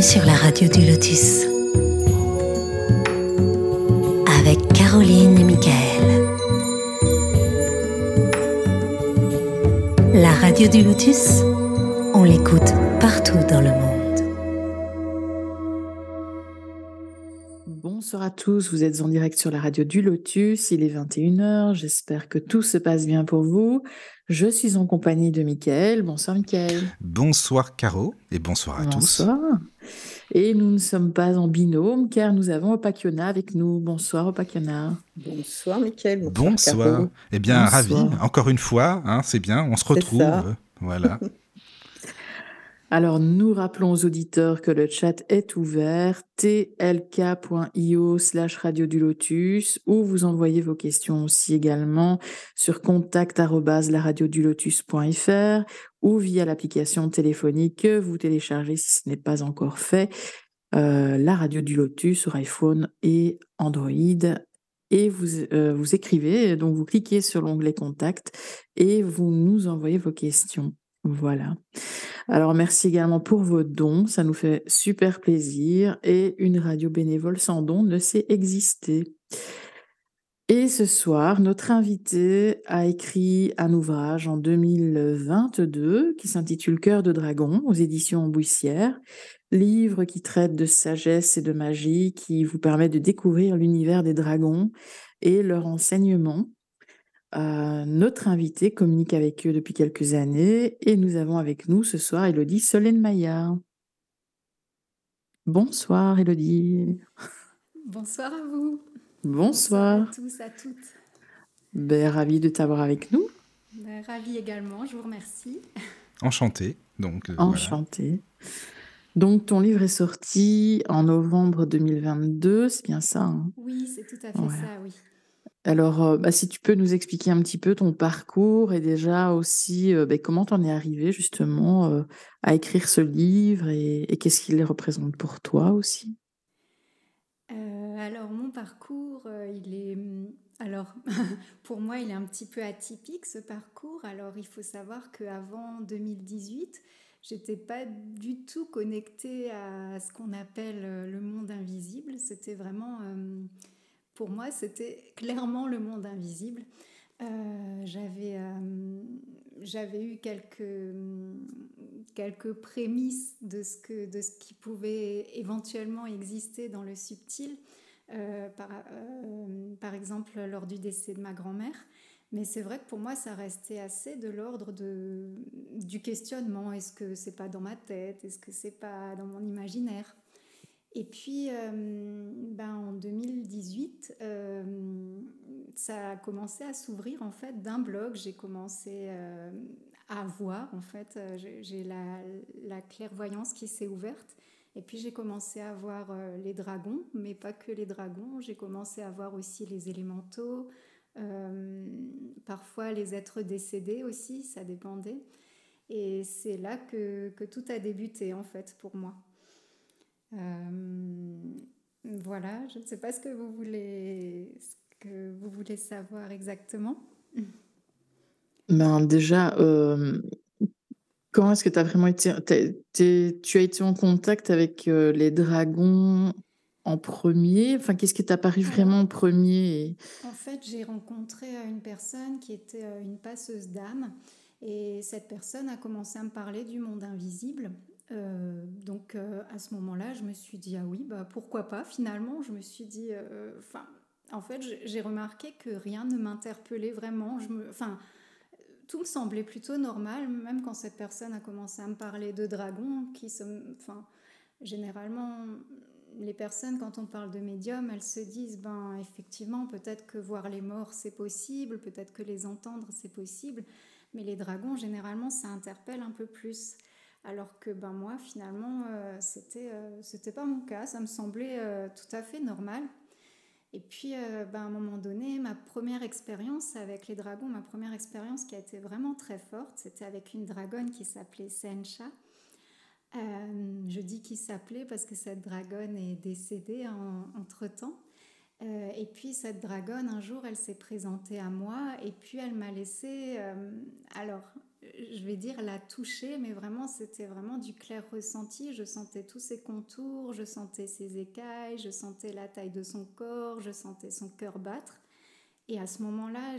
Sur la radio du Lotus. Avec Caroline et Michael. La radio du Lotus, on l'écoute partout tous, vous êtes en direct sur la radio du Lotus, il est 21h, j'espère que tout se passe bien pour vous. Je suis en compagnie de Mickaël. Bonsoir Mickaël. Bonsoir Caro et bonsoir à tous. Bonsoir. Et nous ne sommes pas en binôme car nous avons Opakiona avec nous. Bonsoir Opakiona. Bonsoir Mickaël. Bonsoir. bonsoir. Eh bien, ravi, encore une fois, hein, c'est bien, on se retrouve. Voilà. Alors, nous rappelons aux auditeurs que le chat est ouvert, tlk.io slash radio du lotus, où vous envoyez vos questions aussi également sur contact lotus.fr ou via l'application téléphonique que vous téléchargez si ce n'est pas encore fait, euh, la radio du lotus sur iPhone et Android. Et vous, euh, vous écrivez, donc vous cliquez sur l'onglet contact et vous nous envoyez vos questions. Voilà. Alors merci également pour vos dons, ça nous fait super plaisir et une radio bénévole sans dons ne sait exister. Et ce soir, notre invité a écrit un ouvrage en 2022 qui s'intitule Cœur de dragon aux éditions Bouissière, livre qui traite de sagesse et de magie qui vous permet de découvrir l'univers des dragons et leur enseignement notre invité communique avec eux depuis quelques années et nous avons avec nous ce soir Elodie Solène-Maillard. Bonsoir Elodie. Bonsoir à vous. Bonsoir. à tous, à toutes. Ben, ravi de t'avoir avec nous. Ben, ravi également, je vous remercie. Enchanté. Donc, euh, Enchanté. Donc, ton livre est sorti en novembre 2022, c'est bien ça hein? Oui, c'est tout à fait ça, oui. Alors, euh, bah, si tu peux nous expliquer un petit peu ton parcours et déjà aussi euh, bah, comment tu en es arrivé justement euh, à écrire ce livre et, qu'est-ce qu'il représente pour toi aussi? Alors, mon parcours, il est... Mmh, alors, pour moi, il est un petit peu atypique ce parcours. Alors, il faut savoir qu'avant 2018, j'étais pas du tout connectée à ce qu'on appelle le monde invisible. C'était vraiment pour moi, c'était clairement le monde invisible. Euh, j'avais, euh, j'avais eu quelques, quelques prémices de ce, que, de ce qui pouvait éventuellement exister dans le subtil, euh, par, par, exemple lors du décès de ma grand-mère. Mais c'est vrai que pour moi, ça restait assez de l'ordre du questionnement. Est-ce que c'est pas dans ma tête? Est-ce que c'est pas dans mon imaginaire? Et puis, euh, ben, en 2018, euh, ça a commencé à s'ouvrir en fait d'un blog. J'ai commencé euh, à voir en fait, j'ai la, la, clairvoyance qui s'est ouverte. Et puis j'ai commencé à voir les dragons, mais pas que les dragons. J'ai commencé à voir aussi les élémentaux, parfois les êtres décédés aussi, ça dépendait. Et c'est là que, que tout a débuté en fait pour moi. Euh, voilà, je ne sais pas ce que vous voulez, ce que vous voulez savoir exactement. Ben déjà, euh, comment est-ce que tu as vraiment été, tu as été en contact avec euh, les dragons en premier? Enfin, qu'est-ce qui t'a paru vraiment en premier En fait, j'ai rencontré une personne qui était une passeuse d'âme. Et cette personne a commencé à me parler du monde invisible. Euh, donc euh, à ce moment-là, je me suis dit ah oui, bah pourquoi pas. Finalement, je me suis dit, euh, enfin, en fait, j'ai remarqué que rien ne m'interpellait vraiment. Enfin, tout me semblait plutôt normal, même quand cette personne a commencé à me parler de dragons, qui sont, enfin, généralement, les personnes, quand on parle de médium, elles se disent, ben effectivement, peut-être que voir les morts, c'est possible, peut-être que les entendre, c'est possible, mais les dragons, généralement, ça interpelle un peu plus. Alors que ben moi, finalement, euh, c'était euh, c'était pas mon cas. Ça me semblait euh, tout à fait normal. Et puis, ben, à un moment donné, ma première expérience avec les dragons, ma première expérience qui a été vraiment très forte, c'était avec une dragonne qui s'appelait Sencha. je dis qui s'appelait parce que cette dragonne est décédée entre-temps. et puis cette dragonne, un jour, elle s'est présentée à moi et puis elle m'a laissé... alors, je vais dire, la toucher, mais vraiment, c'était vraiment du clair ressenti. Je sentais tous ses contours, je sentais ses écailles, je sentais la taille de son corps, je sentais son cœur battre. Et à ce moment-là,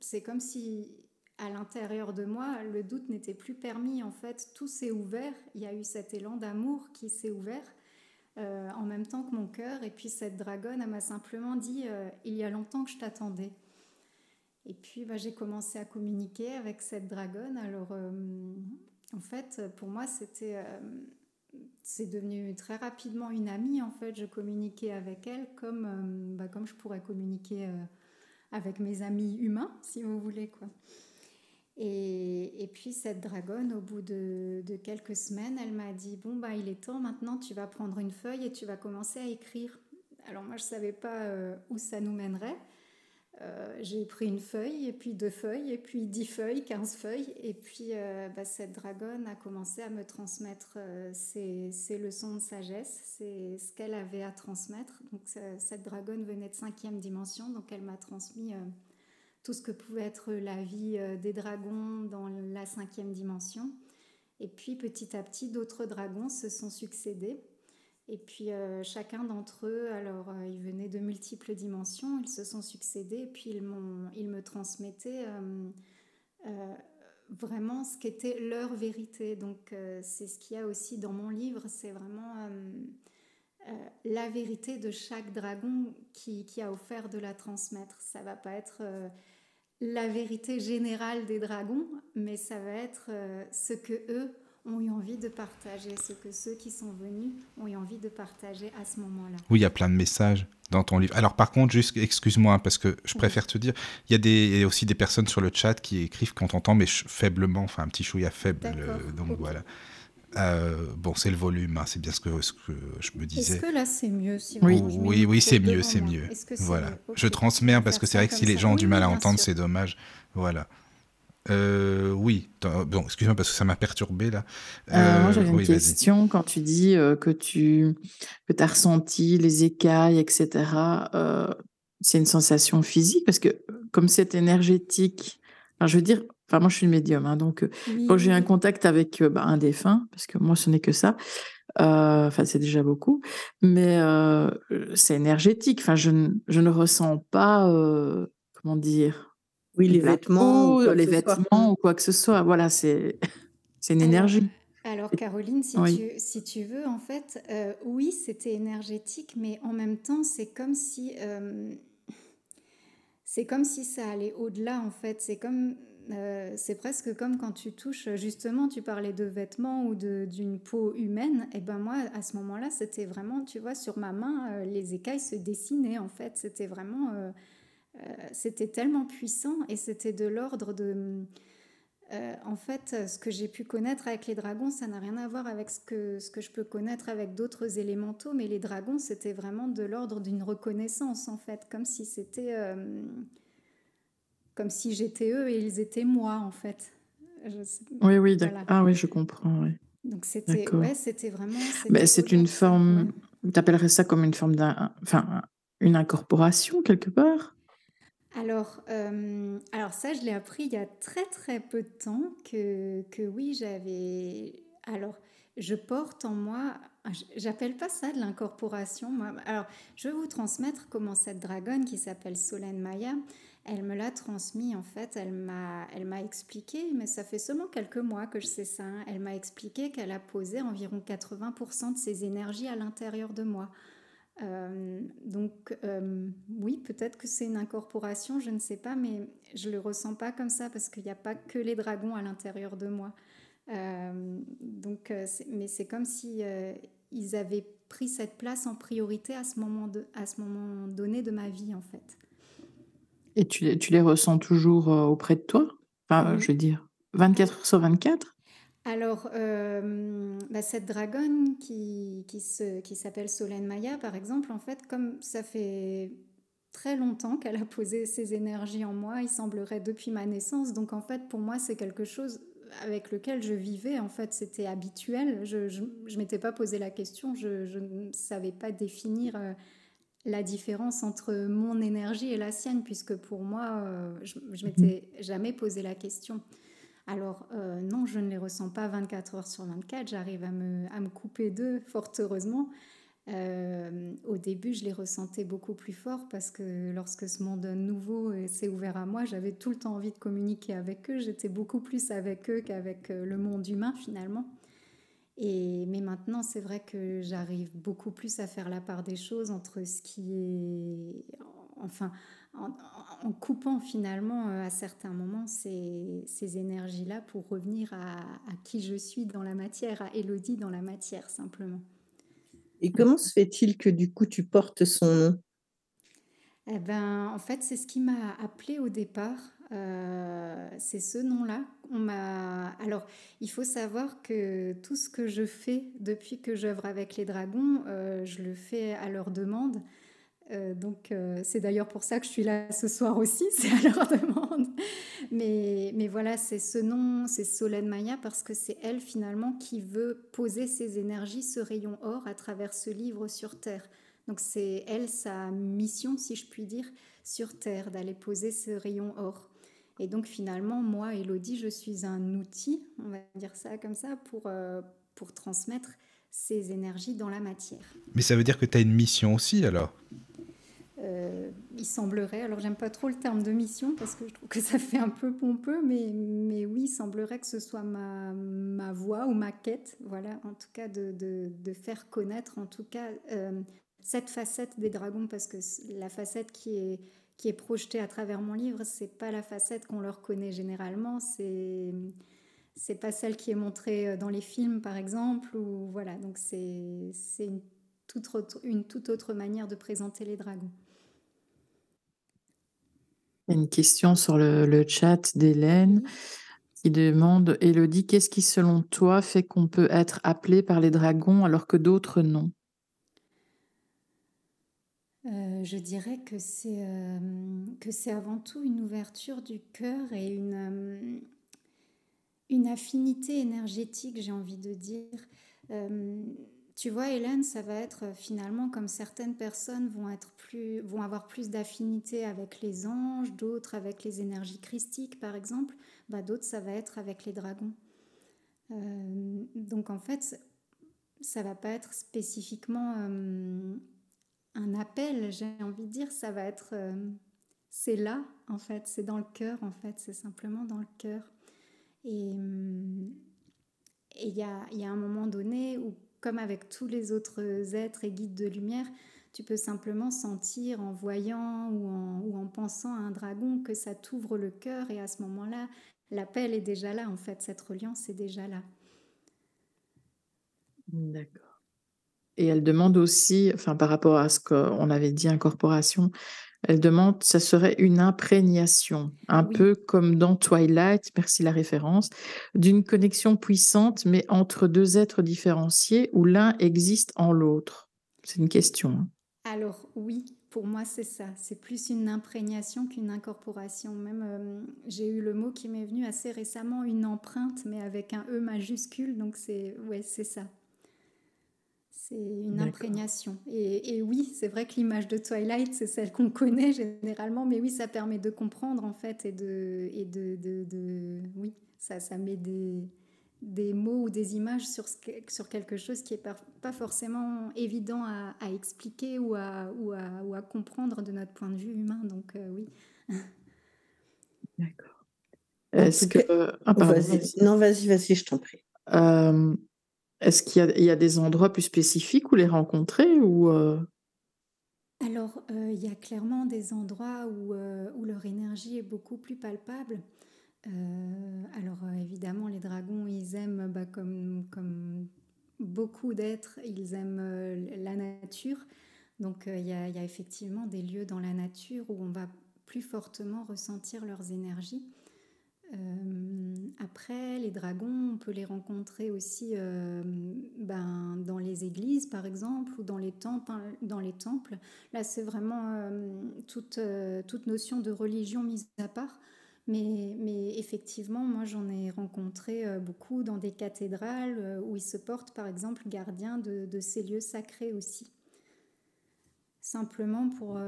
c'est comme si à l'intérieur de moi, le doute n'était plus permis. En fait, tout s'est ouvert. Il y a eu cet élan d'amour qui s'est ouvert euh, en même temps que mon cœur. Et puis cette dragonne, elle m'a simplement dit euh, Il y a longtemps que je t'attendais. Et puis bah, j'ai commencé à communiquer avec cette dragonne. Alors euh, en fait, pour moi, c'était c'est devenu très rapidement une amie. En fait, je communiquais avec elle comme, bah, comme je pourrais communiquer avec mes amis humains, si vous voulez. quoi. Et, et, puis cette dragonne, au bout de, de quelques semaines, elle m'a dit, bon, bah, il est temps maintenant, tu vas prendre une feuille et tu vas commencer à écrire. Alors moi, je ne savais pas euh, où ça nous mènerait. Euh, j'ai pris une feuille, et puis deux feuilles, et puis dix feuilles, quinze feuilles. Et puis euh, bah, cette dragonne a commencé à me transmettre ses, ses, leçons de sagesse, c'est ce qu'elle avait à transmettre. Donc cette dragonne venait de cinquième dimension, donc elle m'a transmis tout ce que pouvait être la vie euh, des dragons dans la cinquième dimension. Et puis petit à petit, d'autres dragons se sont succédés. Et puis euh, chacun d'entre eux, alors euh, ils venaient de multiples dimensions, ils se sont succédés puis ils, ils me transmettaient vraiment ce qu'était leur vérité. Donc c'est ce qu'il y a aussi dans mon livre, c'est vraiment la vérité de chaque dragon qui, qui, a offert de la transmettre. Ça va pas être la vérité générale des dragons, mais ça va être euh, ce que eux ont eu envie de partager, ce que ceux qui sont venus ont eu envie de partager à ce moment-là. Oui, il y a plein de messages dans ton livre. Alors par contre, juste excuse-moi parce que je préfère te dire, il y, a des, aussi des personnes sur le chat qui écrivent quand on entend mais faiblement, enfin un petit chouïa faible. Euh, donc voilà. Euh, bon, c'est le volume, hein, c'est bien ce que, ce que, je me disais. Est-ce que là c'est mieux Oui, oui, oui, c'est mieux, c'est mieux. Voilà. Je transmets parce que c'est vrai que si les gens ont du mal à entendre, c'est dommage. Voilà. Euh, oui, bon, excuse-moi parce que ça m'a perturbé là. Euh, moi j'avais une question quand tu dis que tu que as ressenti les écailles, etc. c'est une sensation physique parce que comme c'est énergétique, je veux dire, Enfin, moi, je suis médium, hein, donc quand j'ai un contact avec bah, un défunt, parce que moi, ce n'est que ça, enfin, c'est déjà beaucoup, mais c'est énergétique. Enfin, je, je, ne ressens pas, comment dire, oui, les vêtements, les vêtements ou quoi que ce soit. Voilà, c'est c'est une énergie. Alors, Caroline, si, tu, si tu veux, en fait, oui, c'était énergétique, mais en même temps, c'est comme si c'est comme si ça allait au-delà, en fait. C'est comme euh, c'est presque comme quand tu touches, justement, tu parlais de vêtements ou d'une peau humaine. Et ben moi, à ce moment-là, c'était vraiment, tu vois, sur ma main, euh, les écailles se dessinaient en fait. C'était vraiment, euh, c'était tellement puissant et c'était de l'ordre de, en fait, ce que j'ai pu connaître avec les dragons, ça n'a rien à voir avec ce que, ce que je peux connaître avec d'autres élémentaux, mais les dragons, c'était vraiment de l'ordre d'une reconnaissance en fait, comme si c'était comme si j'étais eux et ils étaient moi, en fait. oui, oui, d'accord. Ah oui, je comprends. Donc c'était ouais, c'était vraiment. Mais c'est une forme. Tu appellerais ça comme une forme d'un, enfin, une incorporation quelque part? Alors, euh, alors ça, je l'ai appris il y a très très peu de temps que, que oui, j'avais. Alors, je porte en moi, j'appelle pas ça de l'incorporation. Alors, je vais vous transmettre comment cette dragonne qui s'appelle Solène Maya, elle me l'a transmis en fait, elle m'a, elle m'a expliqué, mais ça fait seulement quelques mois que je sais ça, hein. elle m'a expliqué qu'elle a posé environ 80% de ses énergies à l'intérieur de moi. Euh, donc euh, oui, peut-être que c'est une incorporation, je ne sais pas, mais je le ressens pas comme ça parce qu'il n'y a pas que les dragons à l'intérieur de moi. Euh, donc, mais c'est comme si ils avaient pris cette place en priorité à ce moment, de, à ce moment donné de ma vie en fait. Et tu, tu les ressens toujours auprès de toi? Enfin, je veux dire, 24 heures sur 24 alors, euh, bah, cette dragonne qui, qui, qui s'appelle Solène Maya, par exemple, en fait, comme ça fait très longtemps qu'elle a posé ses énergies en moi, il semblerait depuis ma naissance. Donc, en fait, pour moi, c'est quelque chose avec lequel je vivais. En fait, c'était habituel. Je ne m'étais pas posé la question. Je, je ne savais pas définir euh, la différence entre mon énergie et la sienne, puisque pour moi, euh, je ne m'étais jamais posé la question. Alors non, je ne les ressens pas 24 heures sur 24, j'arrive à me, à me couper d'eux, fort heureusement. au début, je les ressentais beaucoup plus fort parce que lorsque ce monde nouveau s'est ouvert à moi, j'avais tout le temps envie de communiquer avec eux. J'étais beaucoup plus avec eux qu'avec le monde humain finalement. Et, mais maintenant, c'est vrai que j'arrive beaucoup plus à faire la part des choses entre ce qui est... Enfin, en, coupant finalement euh, à certains moments ces, ces énergies-là pour revenir à, qui je suis dans la matière, à Elodie dans la matière simplement. Et comment se fait-il que du coup tu portes son nom? Eh ben, en fait, c'est ce qui m'a appelé au départ. Euh, c'est ce nom-là. On m'a. Alors, il faut savoir que tout ce que je fais depuis que j'œuvre avec les dragons, euh, je le fais à leur demande. Euh, donc, c'est d'ailleurs pour ça que je suis là ce soir aussi, c'est à leur demande. Mais, mais voilà, c'est ce nom, c'est Solène Maya, parce que c'est elle finalement qui veut poser ses énergies, ce rayon or, à travers ce livre sur Terre. Donc, c'est elle, sa mission, si je puis dire, sur Terre, d'aller poser ce rayon or. Et donc finalement, moi, Elodie, je suis un outil, on va dire ça comme ça, pour, euh, pour transmettre ces énergies dans la matière. Mais ça veut dire que tu as une mission aussi alors? Euh, il semblerait, alors j'aime pas trop le terme de mission parce que je trouve que ça fait un peu pompeux, mais, mais oui, il semblerait que ce soit ma, ma voix ou ma quête, voilà, en tout cas de, de, faire connaître en tout cas euh, cette facette des dragons parce que la facette qui est qui est projetée à travers mon livre, c'est pas la facette qu'on leur connaît généralement, c'est c'est pas celle qui est montrée euh, dans les films par exemple ou voilà donc c'est une une toute autre manière de présenter les dragons. Une question sur le, le chat d'Hélène qui demande Elodie, qu'est-ce qui selon toi fait qu'on peut être appelé par les dragons alors que d'autres non? Euh, je dirais que c'est euh, que c'est avant tout une ouverture du cœur et une, euh, une affinité énergétique, j'ai envie de dire. Tu vois, Hélène, ça va être finalement comme certaines personnes vont, être plus, vont avoir plus d'affinité avec les anges, d'autres avec les énergies christiques, par exemple, bah, d'autres, ça va être avec les dragons. donc en fait, ça va pas être spécifiquement un appel, j'ai envie de dire, ça va être... Euh, c'est là, en fait, c'est dans le cœur, en fait, c'est simplement dans le cœur. Et il y, a, y, a, un moment donné où, comme avec tous les autres êtres et guides de lumière, tu peux simplement sentir en voyant ou en, ou en pensant à un dragon que ça t'ouvre le cœur et à ce moment-là, l'appel est déjà là, en fait, cette reliance est déjà là. D'accord. Et elle demande aussi, enfin par rapport à ce qu'on avait dit incorporation, elle demande, ça serait une imprégnation, un peu comme dans Twilight, merci la référence, d'une connexion puissante, mais entre deux êtres différenciés où l'un existe en l'autre. C'est une question. Hein. Alors oui, pour moi c'est ça. C'est plus une imprégnation qu'une incorporation. Même euh, j'ai eu le mot qui m'est venu assez récemment, une empreinte, mais avec un E majuscule. Donc c'est ouais, c'est ça. C'est une imprégnation. Et, oui, c'est vrai que l'image de Twilight, c'est celle qu'on connaît généralement, mais oui, ça permet de comprendre en fait et de, et de, de, oui, ça, ça met des, des mots ou des images sur, sur quelque chose qui n'est pas, pas, forcément évident à, à expliquer ou à, ou, à, ou à, comprendre de notre point de vue humain. Donc euh, oui. D'accord. Est-ce que... Ah, non, vas-y, vas-y, je t'en prie. Euh, est-ce qu'il y, a des endroits plus spécifiques où les rencontrer ou euh? Alors, euh, il y a clairement des endroits où, euh, leur énergie est beaucoup plus palpable. alors, évidemment, les dragons, ils aiment, bah, comme, comme beaucoup d'êtres, ils aiment la nature. Donc, il y, a effectivement des lieux dans la nature où on va plus fortement ressentir leurs énergies. Euh, après, les dragons, on peut les rencontrer aussi euh, ben, dans les églises, par exemple, ou dans les temples. Hein. Là, c'est vraiment euh, toute, notion de religion mise à part. Mais, effectivement, moi, j'en ai rencontré beaucoup dans des cathédrales où ils se portent, par exemple, gardiens de ces lieux sacrés aussi simplement pour,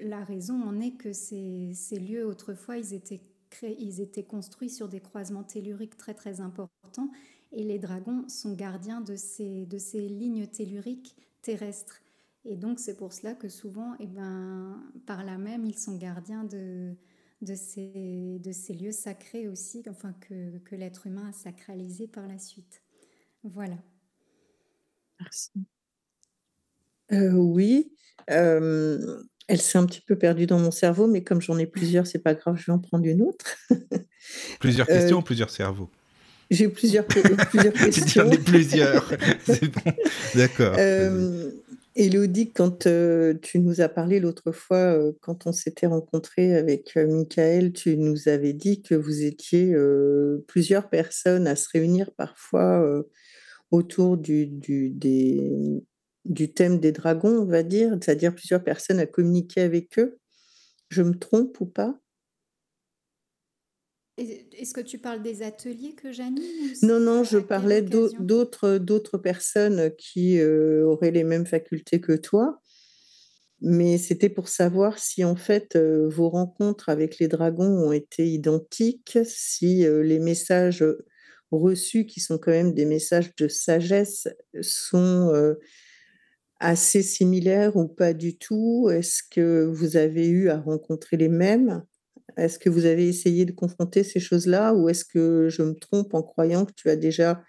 la raison en est que ces, ces, lieux autrefois ils étaient ils étaient construits sur des croisements telluriques très très importants et les dragons sont gardiens de ces, de ces lignes telluriques terrestres. Et donc c'est pour cela que souvent, eh ben, par là même, ils sont gardiens de, de, ces, de ces lieux sacrés aussi, enfin que, que l'être humain a sacralisé par la suite. Voilà. Merci. Euh, oui, euh, elle s'est un petit peu perdue dans mon cerveau, mais comme j'en ai plusieurs, c'est pas grave, je vais en prendre une autre. plusieurs questions, euh, plusieurs cerveaux? J'ai plusieurs, plusieurs questions. J'en ai plusieurs. c'est bon. D'accord. Elodie, quand tu nous as parlé l'autre fois, quand on s'était rencontré avec Michael, tu nous avais dit que vous étiez plusieurs personnes à se réunir parfois autour du, du, du thème des dragons, on va dire, c'est-à-dire plusieurs personnes à communiquer avec eux. Je me trompe ou pas? Est-ce que tu parles des ateliers que j'anime Non, non, je parlais d'autres, d'autres personnes qui euh, auraient les mêmes facultés que toi. Mais c'était pour savoir si en fait euh, vos rencontres avec les dragons ont été identiques, si euh, les messages reçus, qui sont quand même des messages de sagesse, sont assez similaires ou pas du tout? Est-ce que vous avez eu à rencontrer les mêmes? Est-ce que vous avez essayé de confronter ces choses-là? Ou est-ce que je me trompe en croyant que tu as déjà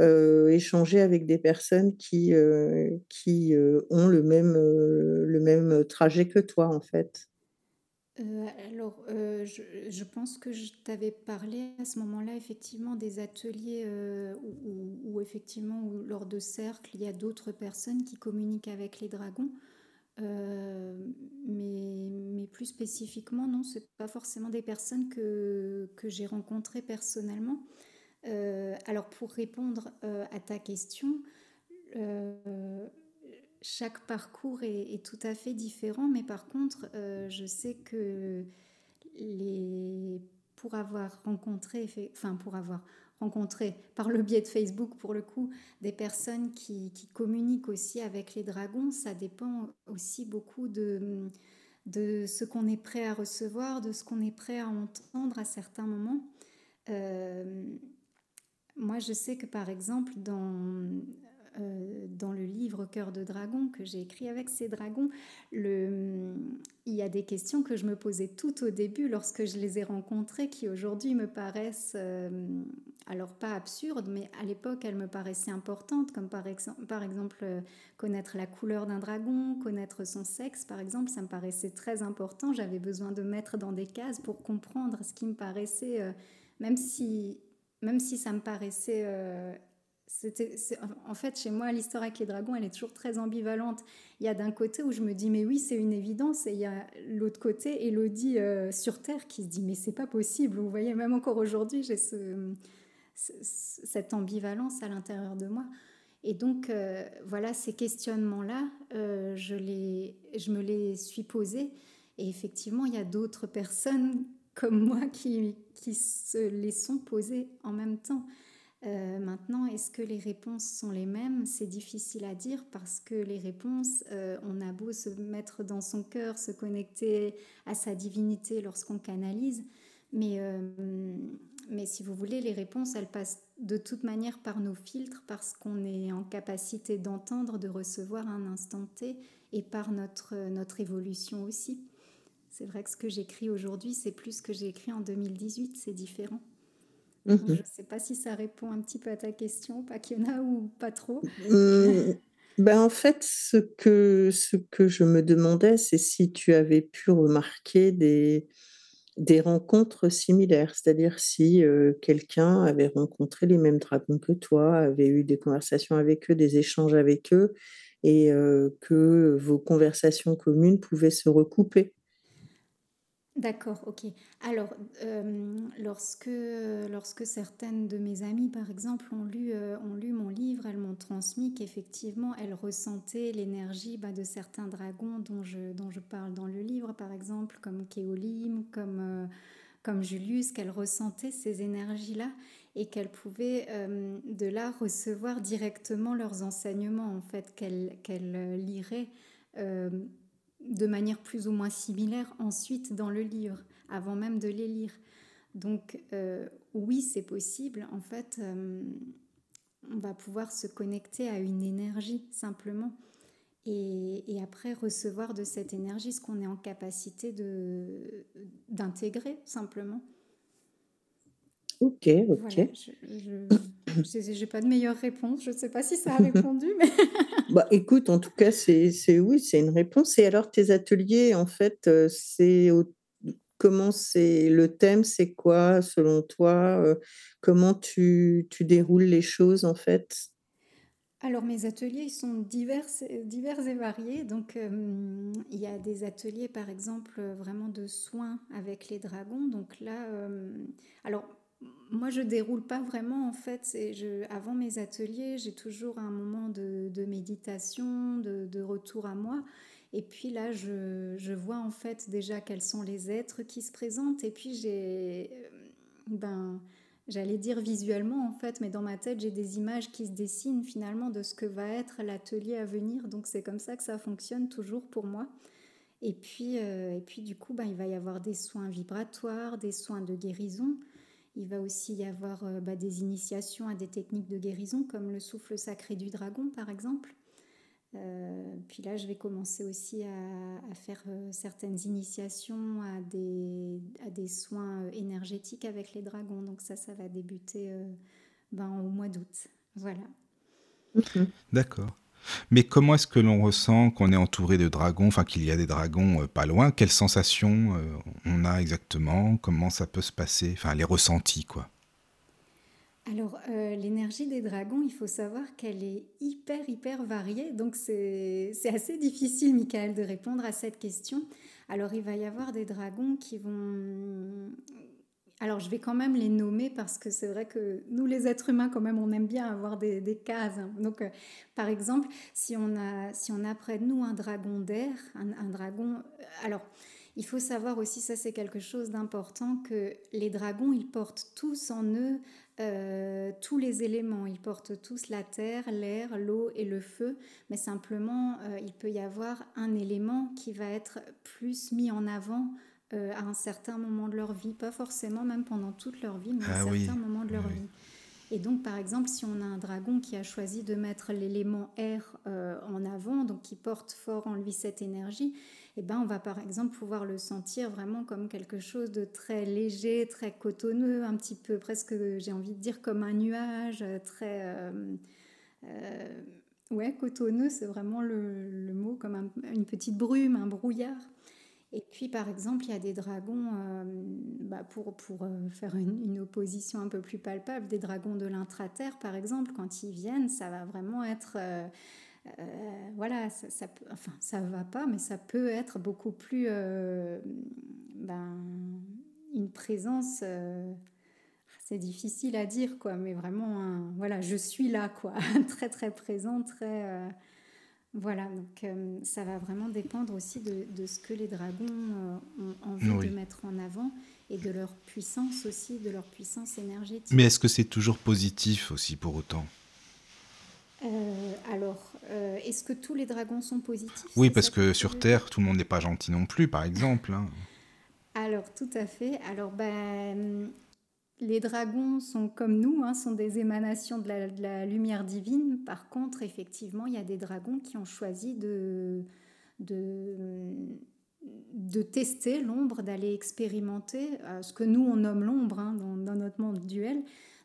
euh, échangé avec des personnes qui, euh, euh, ont le même, le même trajet que toi en fait? Alors, je, je, pense que je t'avais parlé à ce moment-là, effectivement, des ateliers où, effectivement, lors de cercles, il y a d'autres personnes qui communiquent avec les dragons. Euh, mais, plus spécifiquement, non, ce pas forcément des personnes que, j'ai rencontrées personnellement. Euh, alors pour répondre euh, à ta question, chaque parcours est, tout à fait différent, mais par contre, je sais que les, pour avoir rencontré, enfin pour avoir rencontrer par le biais de Facebook pour le coup des personnes qui, communiquent aussi avec les dragons. Ça dépend aussi beaucoup de, de ce qu'on est prêt à recevoir, de ce qu'on est prêt à entendre à certains moments. Euh, moi, je sais que par exemple, dans, euh, dans le livre Cœur de dragon que j'ai écrit avec ces dragons, il y a des questions que je me posais tout au début lorsque je les ai rencontrées qui aujourd'hui me paraissent, euh, alors pas absurdes, mais à l'époque elles me paraissaient importantes, comme par exemple euh, connaître la couleur d'un dragon, connaître son sexe par exemple, ça me paraissait très important. J'avais besoin de mettre dans des cases pour comprendre ce qui me paraissait, même si même si ça me paraissait en fait, chez moi, l'histoire avec les dragons, elle est toujours très ambivalente. Il y a d'un côté où je me dis, mais oui, c'est une évidence, et il y a l'autre côté, Elodie euh, sur Terre, qui se dit, mais c'est pas possible. Vous voyez, même encore aujourd'hui, j'ai ce, cette ambivalence à l'intérieur de moi. Et donc, euh, voilà, ces questionnements-là, euh, je, les, je me les suis posés. Et effectivement, il y a d'autres personnes comme moi qui, qui se les sont posées en même temps. Euh, maintenant, est-ce que les réponses sont les mêmes? C'est difficile à dire parce que les réponses, euh, on a beau se mettre dans son cœur, se connecter à sa divinité lorsqu'on canalise, mais, euh, mais si vous voulez, les réponses, elles passent de toute manière par nos filtres parce qu'on est en capacité d'entendre, de recevoir un instant T et par notre, notre évolution aussi. C'est vrai que ce que j'écris aujourd'hui, c'est plus ce que j'ai écrit en 2018, c'est différent. Mhm. Je ne sais pas si ça répond un petit peu à ta question, pas qu'il y en a ou pas trop. Mmh, ben en fait, ce que, ce que je me demandais, c'est si tu avais pu remarquer des, des rencontres similaires, c'est-à-dire si euh, quelqu'un avait rencontré les mêmes dragons que toi, avait eu des conversations avec eux, des échanges avec eux, et euh, que vos conversations communes pouvaient se recouper. D'accord, ok. Alors, euh, lorsque, lorsque certaines de mes amies, par exemple, ont lu, euh, ont lu mon livre, elles m'ont transmis qu'effectivement, elles ressentaient l'énergie bah, de certains dragons dont je, dont je parle dans le livre, par exemple, comme Kéolim, comme, euh, comme Julius, qu'elles ressentaient ces énergies-là et qu'elles pouvaient de là recevoir directement leurs enseignements, en fait, qu'elles qu'elles liraient de manière plus ou moins similaire ensuite dans le livre, avant même de les lire. Donc oui, c'est possible. En fait, on va pouvoir se connecter à une énergie simplement. Et, après recevoir de cette énergie ce qu'on est en capacité d'intégrer simplement. Ok, ok. je n'ai pas de meilleure réponse. Je ne sais pas si ça a répondu. Mais... bah, écoute, en tout cas, c'est oui, c'est une réponse. Et alors, tes ateliers, en fait, euh, c'est comment c'est le thème, c'est quoi selon toi euh, Comment tu, tu, déroules les choses, en fait? Alors mes ateliers sont divers, divers et variés. Donc euh, il y a des ateliers par exemple vraiment de soins avec les dragons. Donc là, alors moi, je déroule pas vraiment en fait. Je, avant mes ateliers, j'ai toujours un moment de, méditation, de, retour à moi. Et puis là, je, vois en fait déjà quels sont les êtres qui se présentent. Et puis j'ai, euh, ben, j'allais dire visuellement en fait, mais dans ma tête, j'ai des images qui se dessinent finalement de ce que va être l'atelier à venir. Donc c'est comme ça que ça fonctionne toujours pour moi. Et puis, euh, et puis du coup, ben, il va y avoir des soins vibratoires, des soins de guérison. Il va aussi y avoir euh, bah, des initiations à des techniques de guérison comme le souffle sacré du dragon par exemple. Euh, puis là, je vais commencer aussi à, faire euh, certaines initiations à des, soins énergétiques avec les dragons. Donc ça, ça va débuter ben, au mois d'août. Voilà. D'accord. Mais comment est-ce que l'on ressent qu'on est entouré de dragons, enfin qu'il y a des dragons euh, pas loin? Quelles sensations euh, on a exactement? Comment ça peut se passer? Enfin, les ressentis, quoi. Alors, euh, l'énergie des dragons, il faut savoir qu'elle est hyper, hyper variée. Donc, c'est assez difficile, Michael, de répondre à cette question. Alors, il va y avoir des dragons qui vont, alors, je vais quand même les nommer parce que c'est vrai que nous, les êtres humains, quand même, on aime bien avoir des, cases. Donc, euh, par exemple, si on, a, si on a près de nous un dragon d'air, un, dragon... Euh, alors, il faut savoir aussi, ça c'est quelque chose d'important, que les dragons, ils portent tous en eux euh, tous les éléments. Ils portent tous la terre, l'air, l'eau et le feu, mais simplement, il peut y avoir un élément qui va être plus mis en avant euh, à un certain moment de leur vie, pas forcément même pendant toute leur vie, mais à un ah certain moment de leur vie. Et donc, par exemple, si on a un dragon qui a choisi de mettre l'élément air euh, en avant, donc qui porte fort en lui cette énergie, eh ben, on va par exemple pouvoir le sentir vraiment comme quelque chose de très léger, très cotonneux, un petit peu presque, j'ai envie de dire, comme un nuage, très... Euh, ouais, cotonneux, c'est vraiment le, mot, comme une petite brume, un brouillard. Et puis, par exemple, il y a des dragons, euh, bah, pour, pour euh, faire une, opposition un peu plus palpable, des dragons de l'intraterre, par exemple, quand ils viennent, ça va vraiment être... Euh, voilà, ça, ça, enfin, ça va pas, mais ça peut être beaucoup plus... Ben, une présence... c'est difficile à dire, quoi, mais vraiment, voilà, je suis là, quoi, très, très présent, très voilà, donc euh, ça va vraiment dépendre aussi de, ce que les dragons euh, ont envie de mettre en avant et de leur puissance aussi, de leur puissance énergétique. Mais est-ce que c'est toujours positif aussi pour autant? Euh, alors, est-ce que tous les dragons sont positifs? Oui, parce que sur Terre, tout le monde n'est pas gentil non plus, par exemple. Hein. Alors, tout à fait. Alors, ben, les dragons sont comme nous, hein, sont des émanations de la, lumière divine. Par contre, effectivement, il y a des dragons qui ont choisi de, de, tester l'ombre, d'aller expérimenter euh, ce que nous, on nomme l'ombre hein, dans, notre monde duel.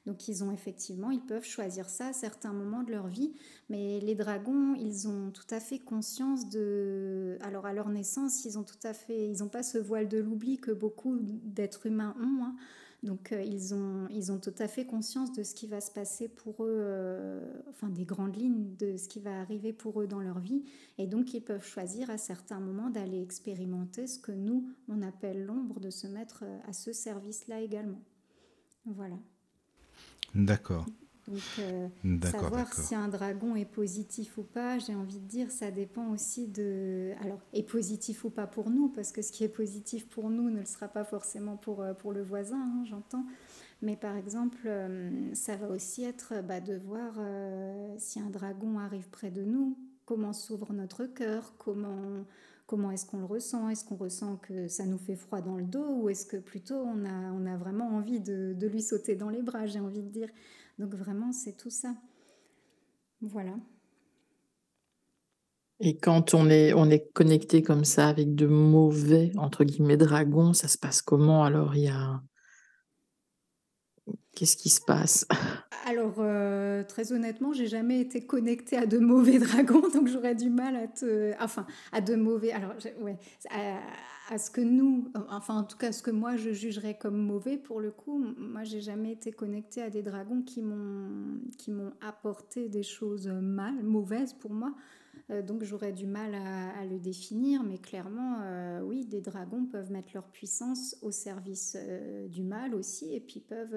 Donc ils ont effectivement, ils peuvent choisir ça à certains moments de leur vie, mais les dragons, ils ont tout à fait conscience de, alors à leur naissance, ils ont tout à fait, ils n'ont pas ce voile de l'oubli que beaucoup d'êtres humains ont. Hein. Donc euh, ils, ont, ils ont tout à fait conscience de ce qui va se passer pour eux, euh, enfin des grandes lignes de ce qui va arriver pour eux dans leur vie. Et donc ils peuvent choisir à certains moments d'aller expérimenter ce que nous, on appelle l'ombre, de se mettre euh, à ce service-là également. Voilà. D'accord. Donc, euh, savoir si un dragon est positif ou pas, j'ai envie de dire, ça dépend aussi de. Alors, est positif ou pas pour nous, parce que ce qui est positif pour nous ne le sera pas forcément pour, euh, pour le voisin, hein, j'entends. Mais par exemple, euh, ça va aussi être bah, de voir si un dragon arrive près de nous, comment s'ouvre notre cœur, comment comment est-ce qu'on le ressent Est-ce qu'on ressent que ça nous fait froid dans le dos ou est-ce que plutôt on a, on a vraiment envie de, de lui sauter dans les bras, j'ai envie de dire. Donc vraiment, c'est tout ça. Voilà. Et quand on est, on est connecté comme ça avec de mauvais, entre guillemets, dragons, ça se passe comment? Alors, il y a... Qu'est-ce qui se passe? Alors, euh, très honnêtement, j'ai jamais été connectée à de mauvais dragons, donc j'aurais du mal à te... Enfin, à de mauvais... Alors, ouais, à, ce que nous... Enfin, en tout cas, ce que moi, je jugerais comme mauvais, pour le coup, moi, j'ai jamais été connectée à des dragons qui m'ont apporté des choses mal, mauvaises pour moi. Euh, donc j'aurais du mal à, le définir, mais clairement, euh, oui, des dragons peuvent mettre leur puissance au service euh, du mal aussi, et puis peuvent...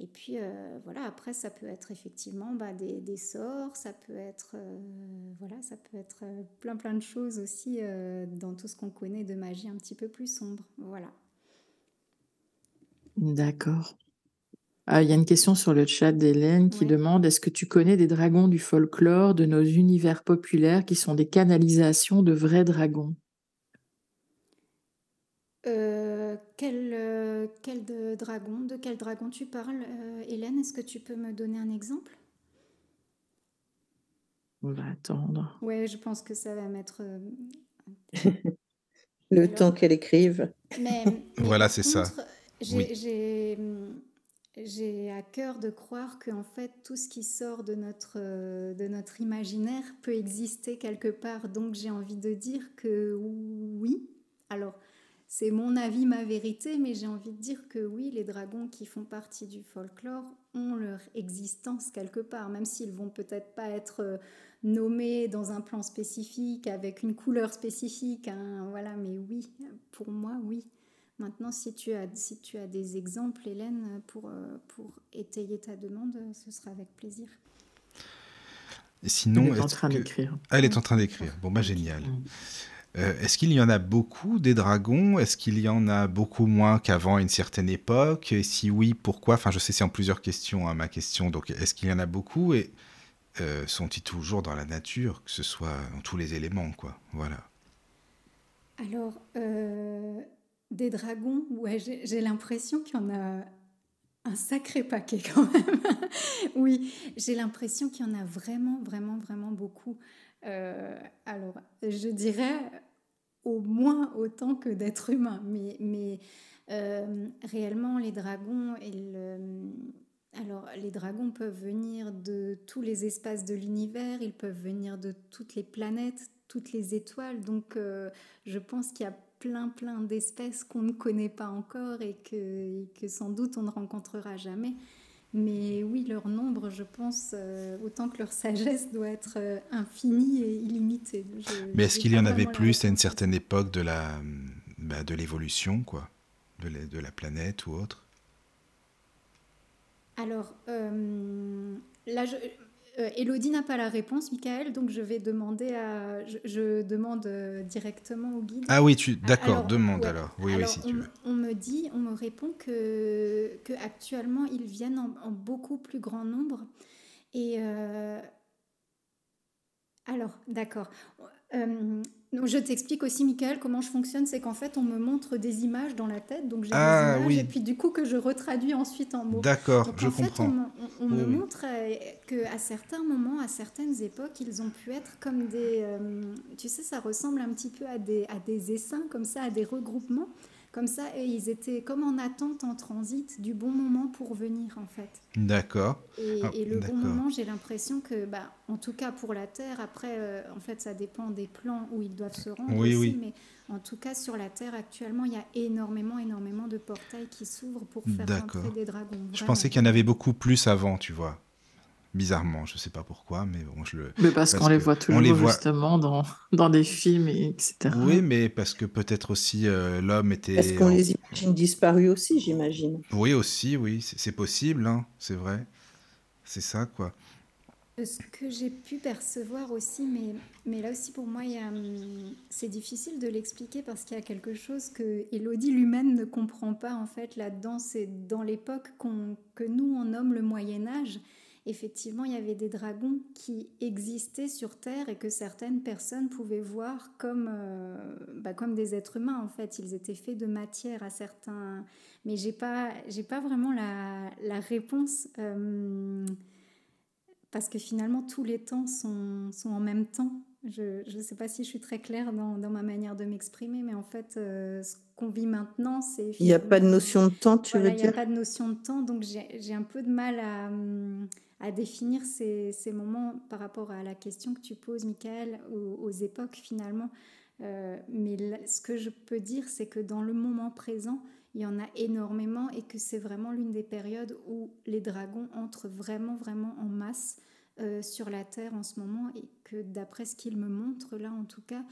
et puis voilà, après, ça peut être effectivement bah, des, sorts, ça peut être, voilà, ça peut être plein plein de choses aussi dans tout ce qu'on connaît de magie un petit peu plus sombre. Voilà. D'accord. Ah, il y a une question sur le chat d'Hélène qui demande est-ce que tu connais des dragons du folklore de nos univers populaires qui sont des canalisations de vrais dragons? Euh, quel, euh, quel de dragon De quel dragon tu parles, euh, Hélène? Est-ce que tu peux me donner un exemple? On va attendre. Ouais, je pense que ça va mettre. le temps qu'elle écrive. Mais, voilà, c'est ça. J'ai j'ai à cœur de croire que en fait tout ce qui sort de notre, euh, de notre imaginaire peut exister quelque part. Donc j'ai envie de dire que oui. Alors c'est mon avis, ma vérité, mais j'ai envie de dire que oui, les dragons qui font partie du folklore ont leur existence quelque part, même s'ils vont peut-être pas être euh, nommés dans un plan spécifique avec une couleur spécifique. Hein, voilà, mais oui, pour moi, oui. Maintenant, si tu as, si tu as des exemples, Hélène, pour, euh, pour étayer ta demande, ce sera avec plaisir. Sinon, elle est en train d'écrire. elle est en train d'écrire. Bon, bah génial. Euh, est-ce qu'il y en a beaucoup des dragons? Est-ce qu'il y en a beaucoup moins qu'avant une certaine époque? Et si oui, pourquoi? Enfin, je sais, c'est en plusieurs questions, hein, ma question. Donc, est-ce qu'il y en a beaucoup? Et euh, sont-ils toujours dans la nature, que ce soit dans tous les éléments, quoi? Voilà. Alors, des dragons, ouais, j'ai l'impression qu'il y en a un sacré paquet quand même. oui, j'ai l'impression qu'il y en a vraiment, vraiment, vraiment beaucoup. Euh, alors, je dirais au moins autant que d'êtres humains, mais, mais euh, réellement, les dragons, alors, les dragons peuvent venir de tous les espaces de l'univers, ils peuvent venir de toutes les planètes, toutes les étoiles. Donc, euh, je pense qu'il y a plein, plein d'espèces qu'on ne connaît pas encore et que, que, sans doute on ne rencontrera jamais. Mais oui, leur nombre, je pense, euh, autant que leur sagesse doit être euh, infinie et illimitée. Mais est-ce qu'il y en avait plus à une certaine époque de la bah, de l'évolution, quoi, de la, de la, planète ou autre? Alors, euh, là, je, euh, Elodie n'a pas la réponse, Michael, donc je vais demander à. Je, demande euh, directement au guide. Ah oui, tu d'accord, demande alors. Oui, oui, si on, tu veux. On me dit, on me répond que, que actuellement ils viennent en, beaucoup plus grand nombre. Et euh, alors, d'accord. Euh, je t'explique aussi, Michael, comment je fonctionne. C'est qu'en fait, on me montre des images dans la tête. Donc, j'ai ah, des images et puis du coup, que je retraduis ensuite en mots. D'accord, je en comprends. On, me montre euh, qu'à certains moments, à certaines époques, ils ont pu être comme des. Euh, tu sais, ça ressemble un petit peu à des, à des essaims, comme ça, à des regroupements. Comme ça, et ils étaient comme en attente, en transit, du bon moment pour venir, en fait. D'accord. Et, ah, le bon moment, j'ai l'impression que, bah, en tout cas pour la Terre, après, euh, en fait, ça dépend des plans où ils doivent se rendre oui, aussi, oui. mais en tout cas, sur la Terre, actuellement, il y a énormément, énormément de portails qui s'ouvrent pour faire rentrer des dragons. Je pensais qu'il y en avait beaucoup plus avant, tu vois bizarrement, je sais pas pourquoi, mais bon, je le. Mais parce, qu'on les voit toujours les voit... justement dans, dans des films, et etc. Oui, mais parce que peut-être aussi euh, l'homme était. Parce qu'on les imagine disparus aussi, j'imagine. Oui, aussi, oui, c'est possible, hein, c'est vrai. C'est ça, quoi. Ce que j'ai pu percevoir aussi, mais, mais là aussi pour moi, hum, c'est difficile de l'expliquer parce qu'il y a quelque chose que Elodie lui-même ne comprend pas en fait là-dedans. C'est dans l'époque que nous on nomme le Moyen Âge effectivement, il y avait des dragons qui existaient sur Terre et que certaines personnes pouvaient voir comme, euh, bah, comme des êtres humains. En fait, ils étaient faits de matière à certains. Mais j'ai pas, j'ai pas vraiment la, la réponse euh, parce que finalement, tous les temps sont, sont en même temps. Je ne sais pas si je suis très claire dans, dans ma manière de m'exprimer, mais en fait, euh, ce qu'on vit maintenant, c'est... Il n'y a pas de notion de temps, tu veux dire Il n'y a pas de notion de temps, donc j'ai un peu de mal à, à définir ces, ces, moments par rapport à la question que tu poses, Michael, aux, aux époques finalement. Euh, mais ce que je peux dire, c'est que dans le moment présent, il y en a énormément et que c'est vraiment l'une des périodes où les dragons entrent vraiment, vraiment en masse euh, sur la Terre en ce moment et que d'après ce qu'ils me montrent, là en tout cas,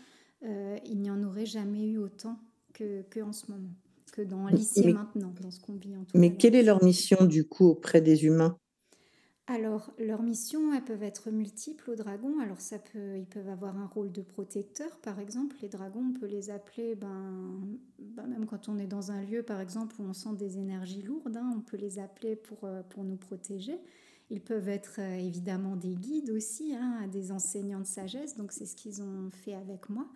euh, il n'y en aurait jamais eu autant que, que en ce moment, que dans l'ici et maintenant, dans ce qu'on vit en tout Mais quelle est leur mission du coup auprès des humains? Alors, leurs missions, elles peuvent être multiples aux dragons. Alors, ça peut, ils peuvent avoir un rôle de protecteur, par exemple. Les dragons, on peut les appeler, ben, ben même quand on est dans un lieu, par exemple, où on sent des énergies lourdes, hein, on peut les appeler pour, euh, pour nous protéger. Ils peuvent être euh, évidemment des guides aussi, hein, des enseignants de sagesse. Donc, c'est ce qu'ils ont fait avec moi.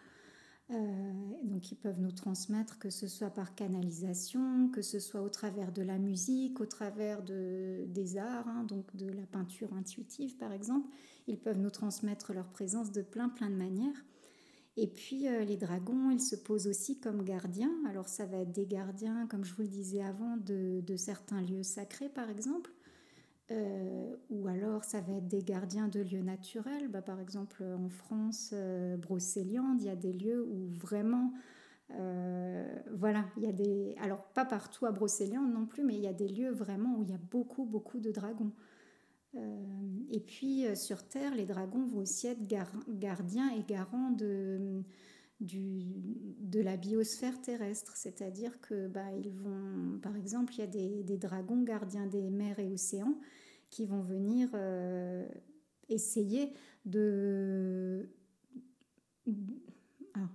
Euh, donc ils peuvent nous transmettre que ce soit par canalisation, que ce soit au travers de la musique, au travers de, des arts, hein, donc de la peinture intuitive par exemple. Ils peuvent nous transmettre leur présence de plein plein de manières. Et puis euh, les dragons, ils se posent aussi comme gardiens. Alors ça va être des gardiens, comme je vous le disais avant, de, de certains lieux sacrés par exemple. Euh, ou alors ça va être des gardiens de lieux naturels. Bah, par exemple, en France, euh, Brocéliande, il y a des lieux où vraiment, euh, voilà, il y a des... Alors pas partout à Brocéliande non plus, mais il y a des lieux vraiment où il y a beaucoup, beaucoup de dragons. et puis sur Terre, les dragons vont aussi être gardiens et garants de, de la biosphère terrestre, c'est-à-dire que bah, ils vont, par exemple, il y a des, dragons gardiens des mers et océans qui vont venir euh, essayer de... Ah,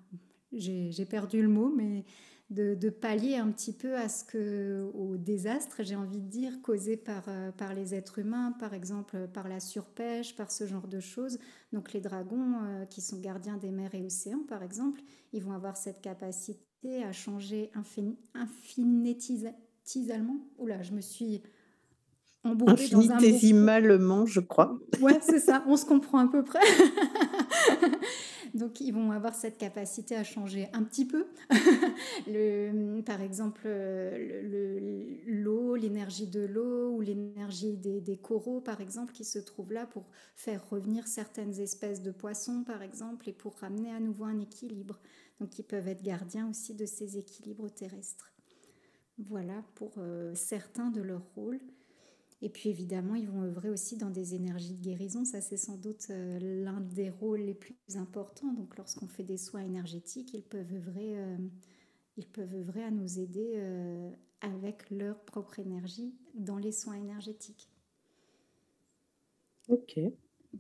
j'ai perdu le mot, mais de, pallier un petit peu à ce que, au désastre, j'ai envie de dire, causé par, euh, par les êtres humains, par exemple par la surpêche, par ce genre de choses. Donc les dragons, euh, qui sont gardiens des mers et océans, par exemple, ils vont avoir cette capacité à changer infinitésalement. Oula, je me suis Infinitésimalement, je crois. Ouais, c'est ça, on se comprend à peu près. Donc, ils vont avoir cette capacité à changer un petit peu. le, par exemple, l'eau, l'énergie de l'eau ou l'énergie des, des, coraux, par exemple, qui se trouvent là pour faire revenir certaines espèces de poissons, par exemple, et pour ramener à nouveau un équilibre. Donc, ils peuvent être gardiens aussi de ces équilibres terrestres. Voilà pour euh, certains de leurs rôles. Et puis évidemment, ils vont œuvrer aussi dans des énergies de guérison. Ça, c'est sans doute euh, l'un des rôles les plus importants. Donc lorsqu'on fait des soins énergétiques, ils peuvent œuvrer, euh, ils peuvent œuvrer à nous aider euh, avec leur propre énergie dans les soins énergétiques. Ok.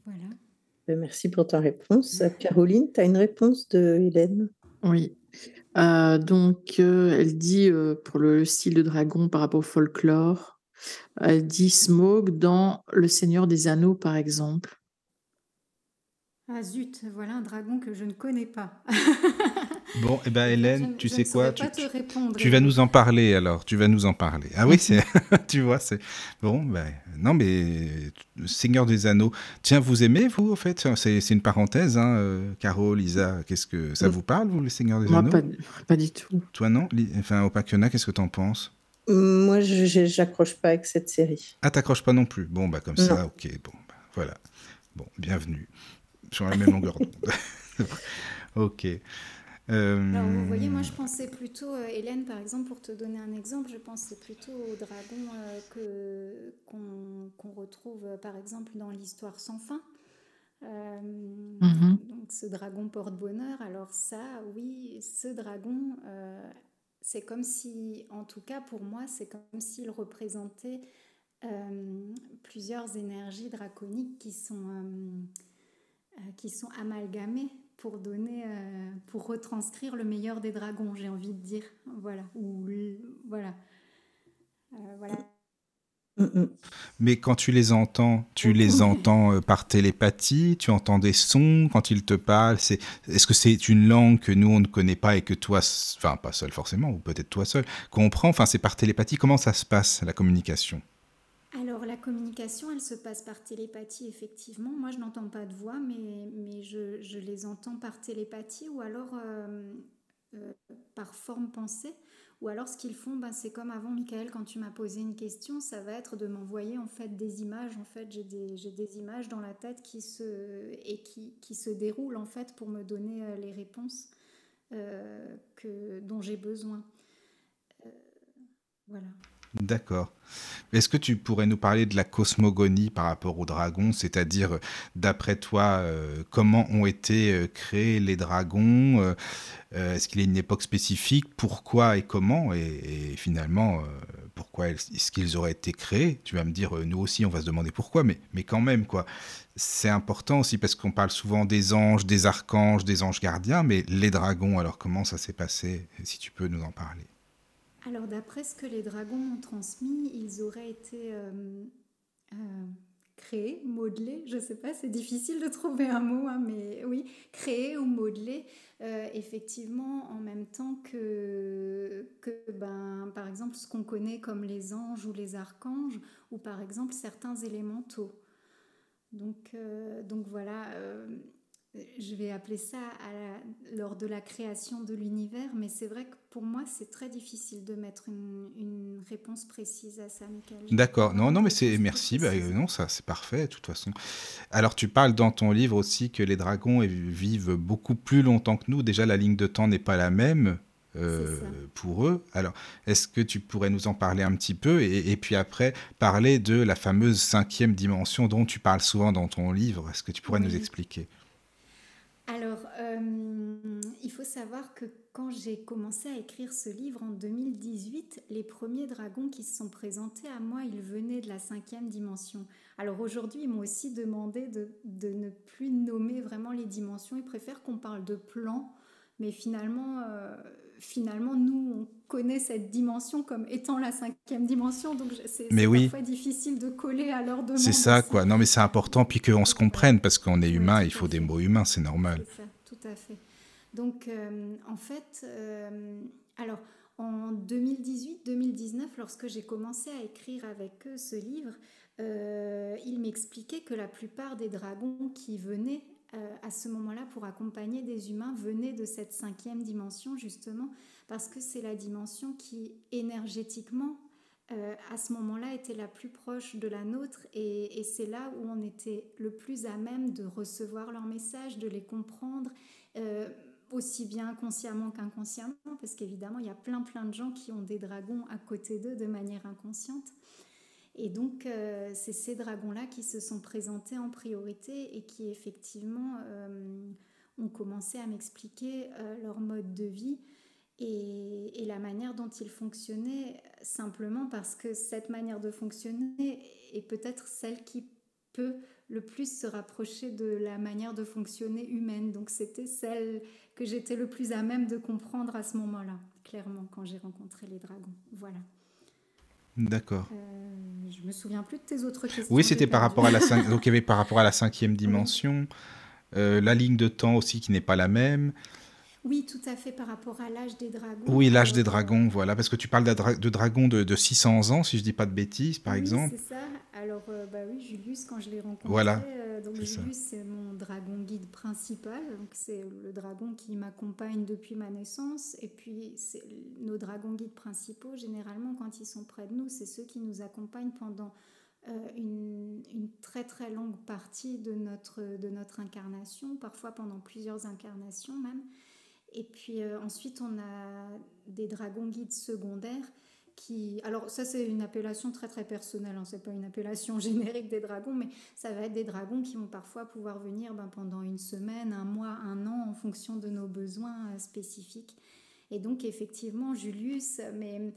Voilà. Ben, merci pour ta réponse. Caroline, tu as une réponse de Hélène? Oui. donc, elle dit pour le style de dragon par rapport au folklore, dit Smog dans Le Seigneur des Anneaux, par exemple. Ah zut, voilà un dragon que je ne connais pas. bon, eh ben Hélène, tu sais quoi tu, tu, vas nous en parler alors, tu vas nous en parler. Ah oui, c'est, tu vois, c'est bon. Ben, non, mais Seigneur des Anneaux. Tiens, vous aimez vous en fait? C'est, une parenthèse, hein, euh, Caro, Lisa. Qu'est-ce que ça vous parle vous, le Seigneur des Anneaux? pas, pas, du tout. Toi non? Enfin, Opakena, qu'est-ce que tu en penses? Moi, je j'accroche pas avec cette série. Ah, t'accroches pas non plus Bon, bah comme ça, ok, bon, bah, voilà. Bon, bienvenue sur la même longueur d'onde. ok. Euh... Alors, vous voyez, moi, je pensais plutôt, euh, Hélène, par exemple, pour te donner un exemple, je pensais plutôt au dragon euh, que, qu'on, retrouve, euh, par exemple, dans l'histoire sans fin. Mm-hmm. Donc, ce dragon porte-bonheur. Alors, ça, oui, ce dragon c'est comme si, en tout cas pour moi, c'est comme s'il représentait euh, plusieurs énergies draconiques qui sont, euh, euh, qui sont amalgamées pour donner, pour retranscrire le meilleur des dragons, j'ai envie de dire. Voilà. Ou, voilà. voilà. Mm, mm. Mais quand tu les entends, tu les entends euh, par télépathie, tu entends des sons quand ils te parlent. C'est, est-ce que c'est une langue que nous on ne connaît pas et que toi, enfin pas seul forcément, ou peut-être toi seul, comprends Enfin, c'est par télépathie. Comment ça se passe la communication? Alors la communication, elle se passe par télépathie effectivement. Moi, je n'entends pas de voix, mais mais je, je les entends par télépathie ou alors euh, euh, par forme pensée. Ou alors ce qu'ils font, ben, c'est comme avant, Michael, quand tu m'as posé une question, ça va être de m'envoyer en fait des images. En fait, j'ai des, des, images dans la tête qui se, et qui, qui, se déroulent en fait pour me donner euh, les réponses euh, que, dont j'ai besoin. Voilà. D'accord. Est-ce que tu pourrais nous parler de la cosmogonie par rapport aux dragons, c'est-à-dire, d'après toi, euh, comment ont été euh, créés les dragons? Euh, Est-ce qu'il y a une époque spécifique? Pourquoi et comment? Et, finalement, pourquoi est-ce qu'ils auraient été créés? Tu vas me dire, nous aussi, on va se demander pourquoi, mais, mais quand même, quoi. C'est important aussi parce qu'on parle souvent des anges, des archanges, des anges gardiens, mais les dragons, alors comment ça s'est passé? Si tu peux nous en parler. Alors d'après ce que les dragons m'ont transmis, ils auraient été euh, euh, créés, modelés, je ne sais pas, c'est difficile de trouver un mot, hein, mais oui, créés ou modelés, euh, effectivement en même temps que, ben, par exemple ce qu'on connaît comme les anges ou les archanges, ou par exemple certains élémentaux. Donc voilà je vais appeler ça lors de la création de l'univers, mais c'est vrai que pour moi, c'est très difficile de mettre une, réponse précise à ça, Michael. D'accord. Non, non, mais c'est merci. Bah, non, ça, c'est parfait, de toute façon. Alors, tu parles dans ton livre aussi que les dragons vivent beaucoup plus longtemps que nous. Déjà, la ligne de temps n'est pas la même. Euh, pour eux. Alors, est-ce que tu pourrais nous en parler un petit peu et, puis après parler de la fameuse cinquième dimension dont tu parles souvent dans ton livre Est-ce que tu pourrais nous expliquer? Euh, il faut savoir que quand j'ai commencé à écrire ce livre en 2018, les premiers dragons qui se sont présentés à moi, ils venaient de la cinquième dimension. Alors aujourd'hui, ils m'ont aussi demandé de, ne plus nommer vraiment les dimensions. Ils préfèrent qu'on parle de plans, mais finalement, euh, finalement, nous, on connaît cette dimension comme étant la cinquième dimension, donc c'est parfois difficile de coller à leur demande. C'est ça, quoi. Non, mais c'est important, puis qu'on se comprenne, parce qu'on est humain, il faut des mots humains, c'est normal. Ça, Donc, euh, en fait, euh, alors, en 2018-2019, lorsque j'ai commencé à écrire avec eux ce livre, euh, ils m'expliquaient que la plupart des dragons qui venaient euh, à ce moment-là pour accompagner des humains venaient de cette cinquième dimension justement parce que c'est la dimension qui énergétiquement à ce moment-là était la plus proche de la nôtre et, c'est là où on était le plus à même de recevoir leurs messages, de les comprendre. Euh, aussi bien consciemment qu'inconsciemment, parce qu'évidemment, il y a plein plein de gens qui ont des dragons à côté d'eux de manière inconsciente. Et donc, euh, c'est ces dragons-là qui se sont présentés en priorité et qui, effectivement, euh, ont commencé à m'expliquer leur mode de vie et, la manière dont ils fonctionnaient, simplement parce que cette manière de fonctionner est peut-être celle qui peut le plus se rapprocher de la manière de fonctionner humaine. Donc, c'était celle que j'étais le plus à même de comprendre à ce moment-là, clairement, quand j'ai rencontré les dragons. Voilà. D'accord. Euh, je me souviens plus de tes autres questions. Oui, c'était par rapport à la donc il y avait par rapport à la cinquième dimension, euh, la ligne de temps aussi qui n'est pas la même. Oui, tout à fait, par rapport à l'âge des dragons. Oui, l'âge des dragons, voilà, parce que tu parles de, dragons de, 600 ans, si je dis pas de bêtises, par exemple. c'est ça. Alors, euh, bah oui, Julius, quand je l'ai rencontré, voilà, euh, donc Julius, c'est mon dragon guide principal, donc c'est le dragon qui m'accompagne depuis ma naissance, et puis nos dragons guides principaux, généralement, quand ils sont près de nous, c'est ceux qui nous accompagnent pendant euh, une, une, très très longue partie de notre, de notre incarnation, parfois pendant plusieurs incarnations même. Et puis euh, ensuite, on a des dragons guides secondaires qui... Alors ça, c'est une appellation très très personnelle, hein. c'est pas une appellation générique des dragons, mais ça va être des dragons qui vont parfois pouvoir venir ben, pendant une semaine, un mois, un an, en fonction de nos besoins euh, spécifiques. Et donc effectivement, Julius, mais...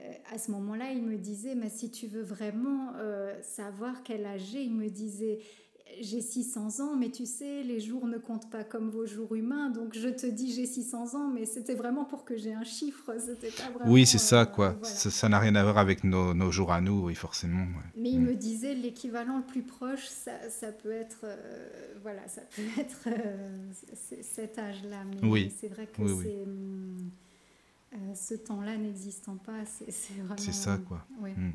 Euh, à ce moment-là, il me disait, mais si tu veux vraiment savoir quel âge j'ai, il me disait, j'ai 600 ans, mais tu sais, les jours ne comptent pas comme vos jours humains, donc je te dis j'ai 600 ans, mais c'était vraiment pour que j'ai un chiffre, c'était pas vraiment... Oui, c'est ça, euh, quoi. voilà. Ça n'a rien à voir avec nos, nos jours à nous, oui, forcément. ouais. Mais il Mm. me disait l'équivalent le plus proche, ça, ça peut être, euh, voilà, ça peut être euh, cet âge-là. Mais Oui. c'est vrai que Oui, oui. c'est, hum, euh, ce temps-là n'existant pas, c'est vraiment. C'est ça, quoi. ouais. Mm.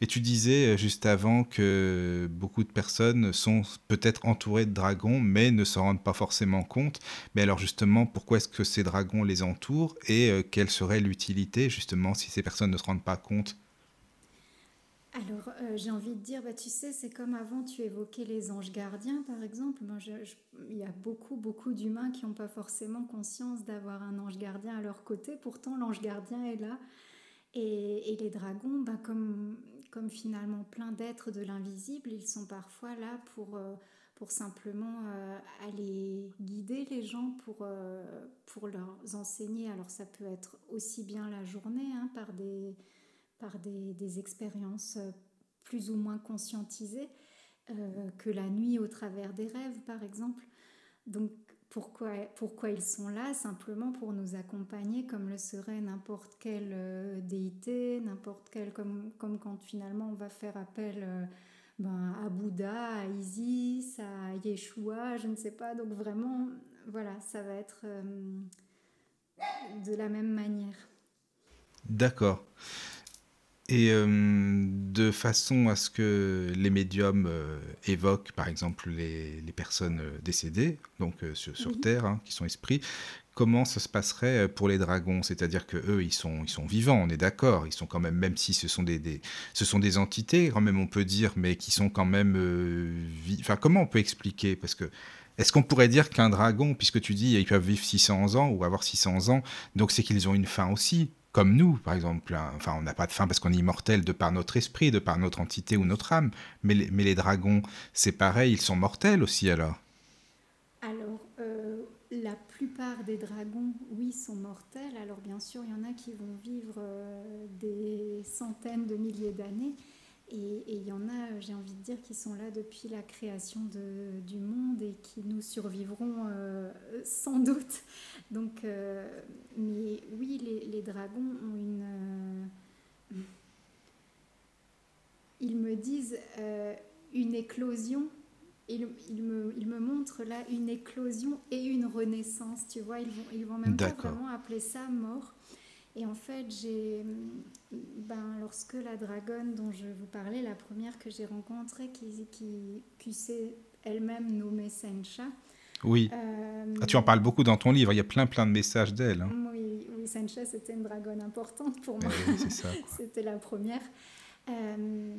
Et tu disais euh, juste avant que beaucoup de personnes sont peut-être entourées de dragons, mais ne s'en rendent pas forcément compte. Mais alors justement, pourquoi est-ce que ces dragons les entourent et euh, quelle serait l'utilité justement si ces personnes ne se rendent pas compte? Alors, euh, j'ai envie de dire, bah, tu sais, c'est comme avant, tu évoquais les anges gardiens, par exemple. Il y a beaucoup, beaucoup d'humains qui n'ont pas forcément conscience d'avoir un ange gardien à leur côté. Pourtant, l'ange gardien est là. Et, les dragons, bah, comme, finalement plein d'êtres de l'invisible, ils sont parfois là pour, euh, pour simplement euh, aller guider les gens, pour, euh, pour leur enseigner. Alors, ça peut être aussi bien la journée, hein, par des par des, des expériences plus ou moins conscientisées que la nuit au travers des rêves, par exemple. Donc, pourquoi, ils sont là Simplement pour nous accompagner comme le serait n'importe quelle euh, déité, n'importe quelle, comme, comme quand finalement on va faire appel euh, ben, à Bouddha, à Isis, à Yeshua, je ne sais pas. Donc vraiment, voilà, ça va être euh, de la même manière. D'accord. Et euh, de façon à ce que les médiums euh, évoquent, par exemple, les, les personnes euh, décédées, donc euh, sur. Terre, hein, qui sont esprits, comment ça se passerait pour les dragons? C'est-à-dire que eux, ils sont, ils sont vivants, on est d'accord. Ils sont quand même, même si ce sont des, des- ce sont des entités, quand même, on peut dire, mais qui sont quand même, enfin, comment on peut expliquer? Parce que est-ce qu'on pourrait dire qu'un dragon, puisque tu dis ils peuvent vivre 600 ans ou avoir 600 ans, donc c'est qu'ils ont une fin aussi, comme nous, par exemple. hein. Enfin, on n'a pas de fin parce qu'on est immortel de par notre esprit, de par notre entité ou notre âme. Mais les, mais les dragons, c'est pareil, ils sont mortels aussi alors. Alors, euh, la plupart des dragons, oui, sont mortels. Alors, bien sûr, il y en a qui vont vivre euh, des centaines de milliers d'années. Et, il y en a, euh, j'ai envie de dire, qui sont là depuis la création de- du monde et qui nous survivront euh, sans doute. Donc, euh, mais oui, les, les dragons ont une... euh, ils me disent une éclosion il, il me, il me montre là une éclosion et une renaissance, tu vois, ils vont, ils vont même pas vraiment appeler ça mort. Et en fait, j'ai, ben, lorsque la dragonne dont je vous parlais, la première que j'ai rencontrée, qui, qui, qui s'est elle-même nommée Sencha. Oui. euh, Ah, tu en parles beaucoup dans ton livre, il y a plein plein de messages d'elle. hein. Oui, oui, Sencha, c'était une dragonne importante pour Eh moi. oui, c'est ça. C'était la première. Euh,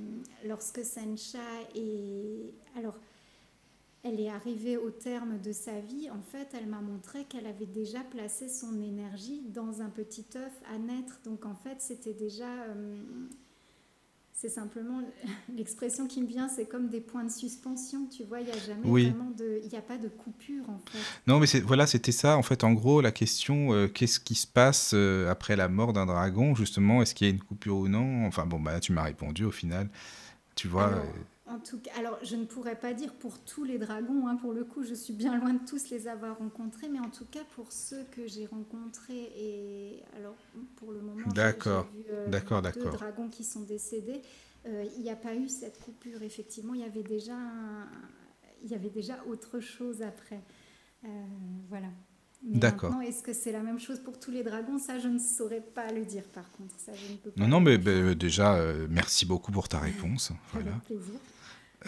lorsque Sencha est... Alors, elle est arrivée au terme de sa vie, en fait, elle m'a montré qu'elle avait déjà placé son énergie dans un petit œuf à naître. Donc, en fait, c'était déjà... euh, c'est simplement l'expression qui me vient, c'est comme des points de suspension, tu vois, il n'y a jamais Oui. vraiment de... Il n'y a pas de coupure, en fait. Non, mais voilà, c'était ça, en fait, en gros, la question, euh, qu'est-ce qui se passe euh, après la mort d'un dragon, justement, est-ce qu'il y a une coupure ou non? Enfin, bon, bah, tu m'as répondu au final. Tu vois, Alors, en tout cas, alors je ne pourrais pas dire pour tous les dragons, hein, pour le coup, je suis bien loin de tous les avoir rencontrés, mais en tout cas pour ceux que j'ai rencontrés, et alors pour le moment, D'accord, euh, d'accord, deux d'accord. dragons qui sont décédés, euh, il n'y a pas eu cette coupure, effectivement, il y avait déjà, un- il y avait déjà autre chose après. Euh, voilà. D'accord. est-ce que c'est la même chose pour tous les dragons? Ça, je ne saurais pas le dire, par contre. Ça, je ne peux pas non, non, mais bah, déjà, euh, merci beaucoup pour ta réponse. Voilà. Avec plaisir.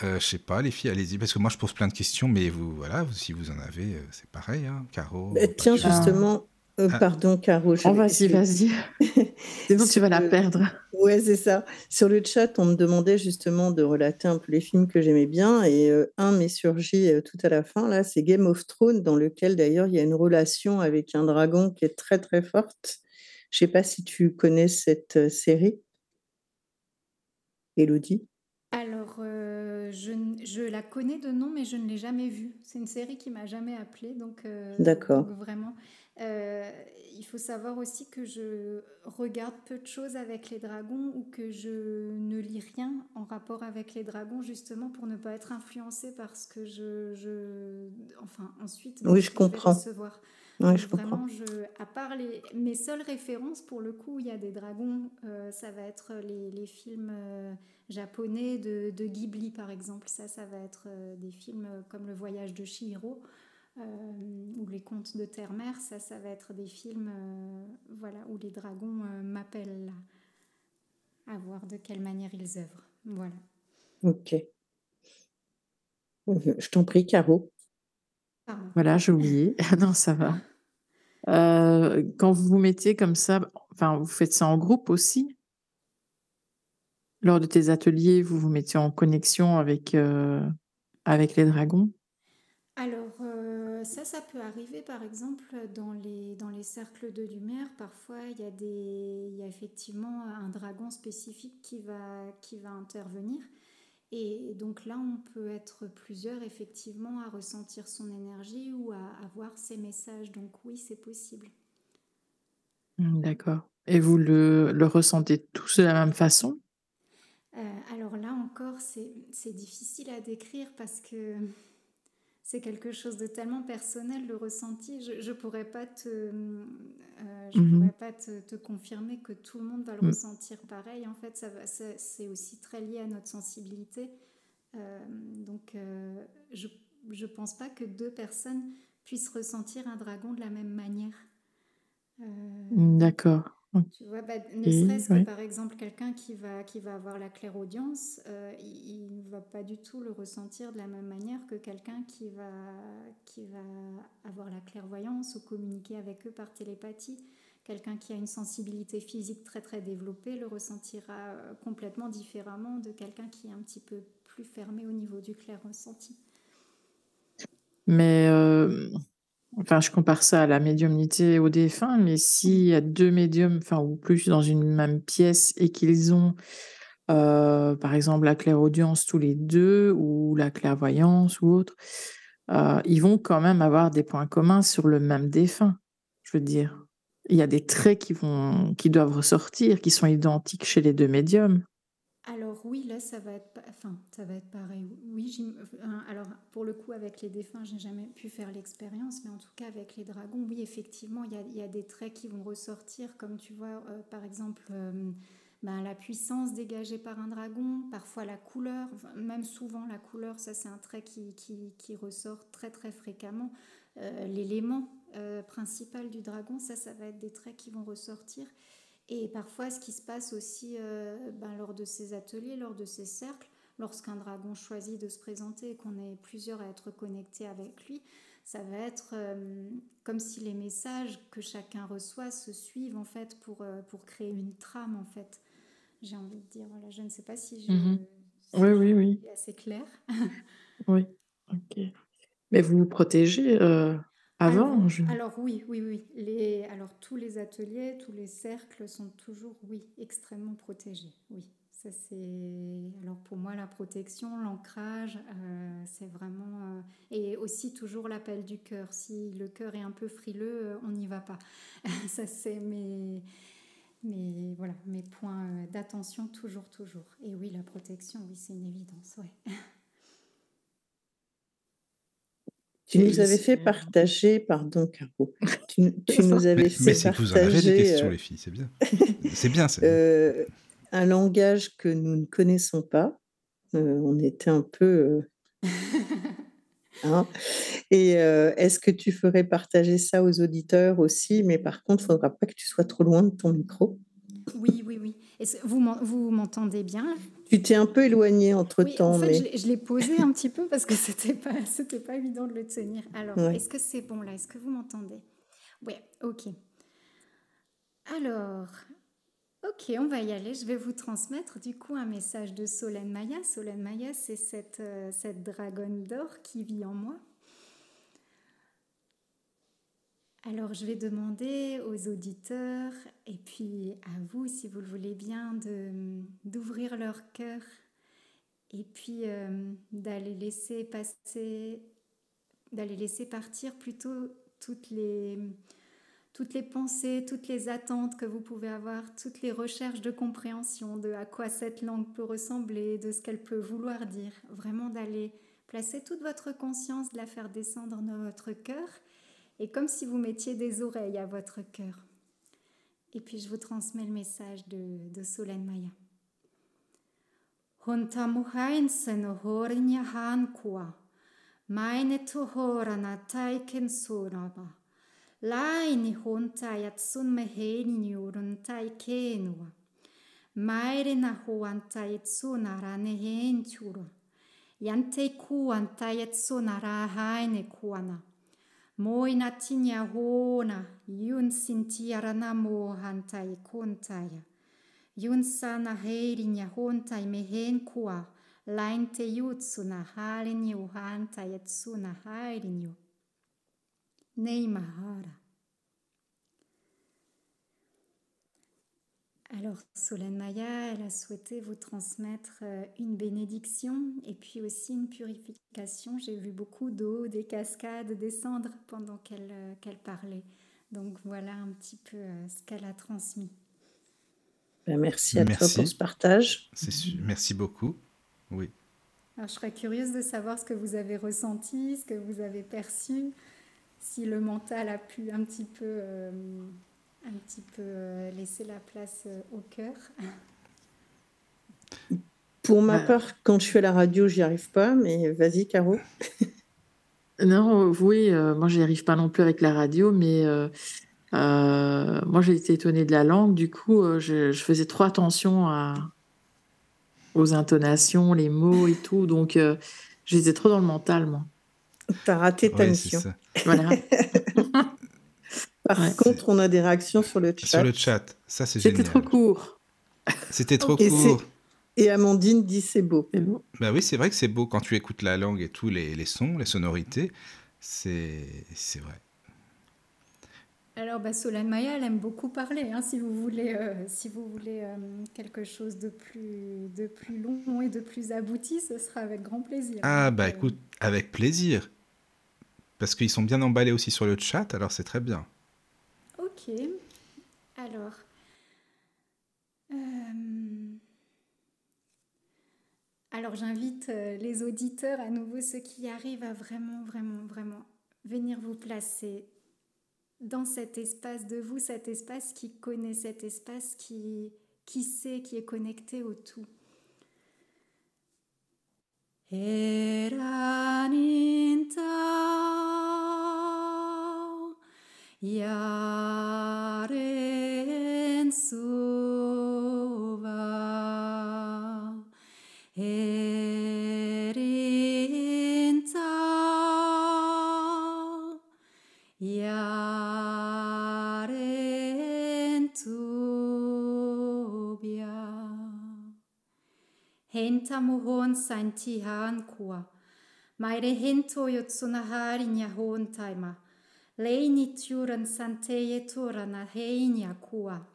Euh, je sais pas, les filles, allez-y, parce que moi, je pose plein de questions, mais vous, voilà, si vous en avez, euh, c'est pareil, hein, Caro. Bah, tiens, justement, euh, Ah. pardon, Caro. je Oh, vas-y, vas-y. Sinon, tu vas la Sur le- perdre. Ouais, c'est ça. Sur le chat, on me demandait justement de relater un peu les films que j'aimais bien. Et euh, un m'est surgi euh, tout à la fin, là, c'est Game of Thrones, dans lequel d'ailleurs il y a une relation avec un dragon qui est très très forte. Je sais pas si tu connais cette euh, série, Elodie. Alors, euh, je, je la connais de nom, mais je ne l'ai jamais vue. C'est une série qui m'a jamais appelée, donc, euh, D'accord. donc vraiment. Euh, il faut savoir aussi que je regarde peu de choses avec les dragons ou que je ne lis rien en rapport avec les dragons justement pour ne pas être influencée parce que je, je enfin ensuite oui je comprends recevoir. Je vraiment, je, à part les, mes seules références, pour le coup, il y a des dragons, euh, ça va être les, les films euh, japonais de, de, Ghibli, par exemple. Ça, ça va être des films comme Le Voyage de Chihiro. Euh, ou les contes de terre-mère, ça, ça va être des films euh, voilà, où les dragons euh, m'appellent à voir de quelle manière ils œuvrent. Voilà. Ok. Je t'en prie, Caro. Voilà, j'ai oublié. non, ça va. quand vous vous mettez comme ça, enfin, vous faites ça en groupe aussi? Lors de tes ateliers, vous vous mettez en connexion avec, avec les dragons? Alors, euh, ça, ça peut arriver par exemple dans les, dans les cercles de lumière. Parfois, il y, a il y a effectivement un dragon spécifique qui va, qui va intervenir. Et donc là, on peut être plusieurs effectivement à ressentir son énergie ou à avoir ses messages. Donc oui, c'est possible. Mmh, d'accord. Et vous le, le ressentez tous de la même façon? Euh, Alors là encore, c'est difficile à décrire parce que c'est quelque chose de tellement personnel, le ressenti. Je ne pourrais pas, te, euh, je mhm. pourrais pas te, confirmer que tout le monde va le mm. ressentir pareil. En fait, ça, c'est aussi très lié à notre sensibilité. Euh, donc, euh, je ne pense pas que deux personnes puissent ressentir un dragon de la même manière. D'accord. Tu vois, bah, ne serait-ce que par exemple quelqu'un qui va, qui va avoir la clairaudience, euh, il ne va pas du tout le ressentir de la même manière que quelqu'un qui va, qui va avoir la clairvoyance ou communiquer avec eux par télépathie. Quelqu'un qui a une sensibilité physique très très développée le ressentira euh, complètement différemment de quelqu'un qui est un petit peu plus fermé au niveau du clair ressenti. Mais euh, Enfin, je compare ça à la médiumnité au défunt, mais s'il y a deux médiums, enfin, ou plus dans une même pièce et qu'ils ont, euh, par exemple, la clairaudience tous les deux ou la clairvoyance ou autre, euh, ils vont quand même avoir des points communs sur le même défunt. Je veux dire, il y a des traits qui vont, qui doivent ressortir, qui sont identiques chez les deux médiums. Alors oui, là, ça va être, enfin, ça va être pareil. Oui, alors pour le coup, avec les défunts, j'ai jamais pu faire l'expérience, mais en tout cas avec les dragons, oui, effectivement, il y a, des traits qui vont ressortir, comme tu vois, euh, par exemple, euh, ben, la puissance dégagée par un dragon, parfois la couleur, même souvent la couleur, ça c'est un trait qui, qui, qui, ressort très très fréquemment. Euh, l'élément principal du dragon, ça, ça va être des traits qui vont ressortir. Et parfois, ce qui se passe aussi euh, ben, lors de ces ateliers, lors de ces cercles, lorsqu'un dragon choisit de se présenter et qu'on est plusieurs à être connectés avec lui, ça va être euh, comme si les messages que chacun reçoit se suivent en fait pour, euh, pour créer une trame en fait. J'ai envie de dire, voilà, je ne sais pas si je, mmh oui, oui, oui. assez clair. oui, ok. Mais vous vous protégez avant alors, oui, oui, oui. Les, alors tous les ateliers, tous les cercles sont toujours, oui, extrêmement protégés. Oui, ça c'est. Alors pour moi, la protection, l'ancrage, euh, c'est vraiment. Euh, et aussi toujours l'appel du cœur. Si le cœur est un peu frileux, euh, on n'y va pas. ça c'est mes. Mais voilà, mes points d'attention toujours, toujours. Et oui, la protection, oui, c'est une évidence, ouais. Tu nous avais fait partager, pardon Caro, tu, nous avais fait mais c'est que vous en avez des questions les filles, c'est bien. c'est bien. Euh, un langage que nous ne connaissons pas. Euh, on était un peu... Euh, hein. Et est-ce que tu ferais partager ça aux auditeurs aussi? Mais par contre, il ne faudra pas que tu sois trop loin de ton micro. Oui, oui, oui. Vous vous m'entendez bien Tu t'es un peu éloigné entre temps. En fait, mais... je l'ai posé un petit peu parce que c'était pas, c'était pas évident de le tenir. Alors, est-ce que c'est bon là? Est-ce que vous m'entendez? Oui, ok. Alors, ok, on va y aller. Je vais vous transmettre du coup un message de Solène Maya. Solène Maya, c'est cette, euh, cette dragonne d'or qui vit en moi. Alors je vais demander aux auditeurs et puis à vous, si vous le voulez bien, d'ouvrir leur cœur et puis euh, d'aller laisser passer, d'aller laisser partir plutôt toutes les, toutes les pensées, toutes les attentes que vous pouvez avoir, toutes les recherches de compréhension de à quoi cette langue peut ressembler, de ce qu'elle peut vouloir dire. Vraiment d'aller placer toute votre conscience, de la faire descendre dans votre cœur, et comme si vous mettiez des oreilles à votre cœur. Et puis je vous transmets le message de, de Solène Maya. Meine tuhorana taiken sonaba. Laini hontajat sun mehenjurun taikenua. Mairina huantajat sunara nehenjura. Jante kuantajat sunara haine kuana. Moina tiana hôna, iony sy nitiarana mohan'tay kontaia. heiri sanaheri niahon'tay mehen lainteyu tsu na tsy hantai etsu na hairinyu. Nei mahara. Alors, Solène Maya, elle a souhaité vous transmettre euh, une bénédiction et puis aussi une purification. J'ai vu beaucoup d'eau, des cascades descendre pendant qu'elle euh, qu'elle parlait. Donc voilà un petit peu euh, ce qu'elle a transmis. Ben, merci à toi pour ce partage. Merci beaucoup. Oui. Alors, je serais curieuse de savoir ce que vous avez ressenti, ce que vous avez perçu, si le mental a pu un petit peu, euh, un petit peu euh, laisser la place euh, au cœur. Pour ma part, quand je suis à la radio, j'y arrive pas, mais vas-y, Caro. non, oui, moi, j'y arrive pas non plus avec la radio, mais moi, j'ai été étonnée de la langue. Du coup, je, je faisais trop attention à, aux intonations, les mots et tout. Donc, euh, j'étais trop dans le mental, moi. T'as raté ta mission. Voilà. Par contre, on a des réactions sur le chat. Sur le chat, ça c'est génial. C'était trop court. C'était trop court. Et Amandine dit c'est beau. beau. Bah oui, c'est vrai que c'est beau quand tu écoutes la langue et tous les, les sons, les sonorités. C'est vrai. Alors, bah, Solène Maya, elle aime beaucoup parler. Hein, si vous voulez, euh, si vous voulez euh, quelque chose de plus, de plus long et de plus abouti, ce sera avec grand plaisir. Ah, bah écoute, avec plaisir. Parce qu'ils sont bien emballés aussi sur le chat, alors c'est très bien. Ok. Alors. Alors, j'invite les auditeurs, à nouveau ceux qui arrivent, à vraiment, vraiment, vraiment venir vous placer dans cet espace de vous, cet espace qui connaît, cet espace qui, qui sait, qui est connecté au tout. Jaren sova erinta Jaren tobia. Henta mohon santihan kua. Maire hento yotsuna hari nyahon taima leinityuran santeyeturana heinja kua.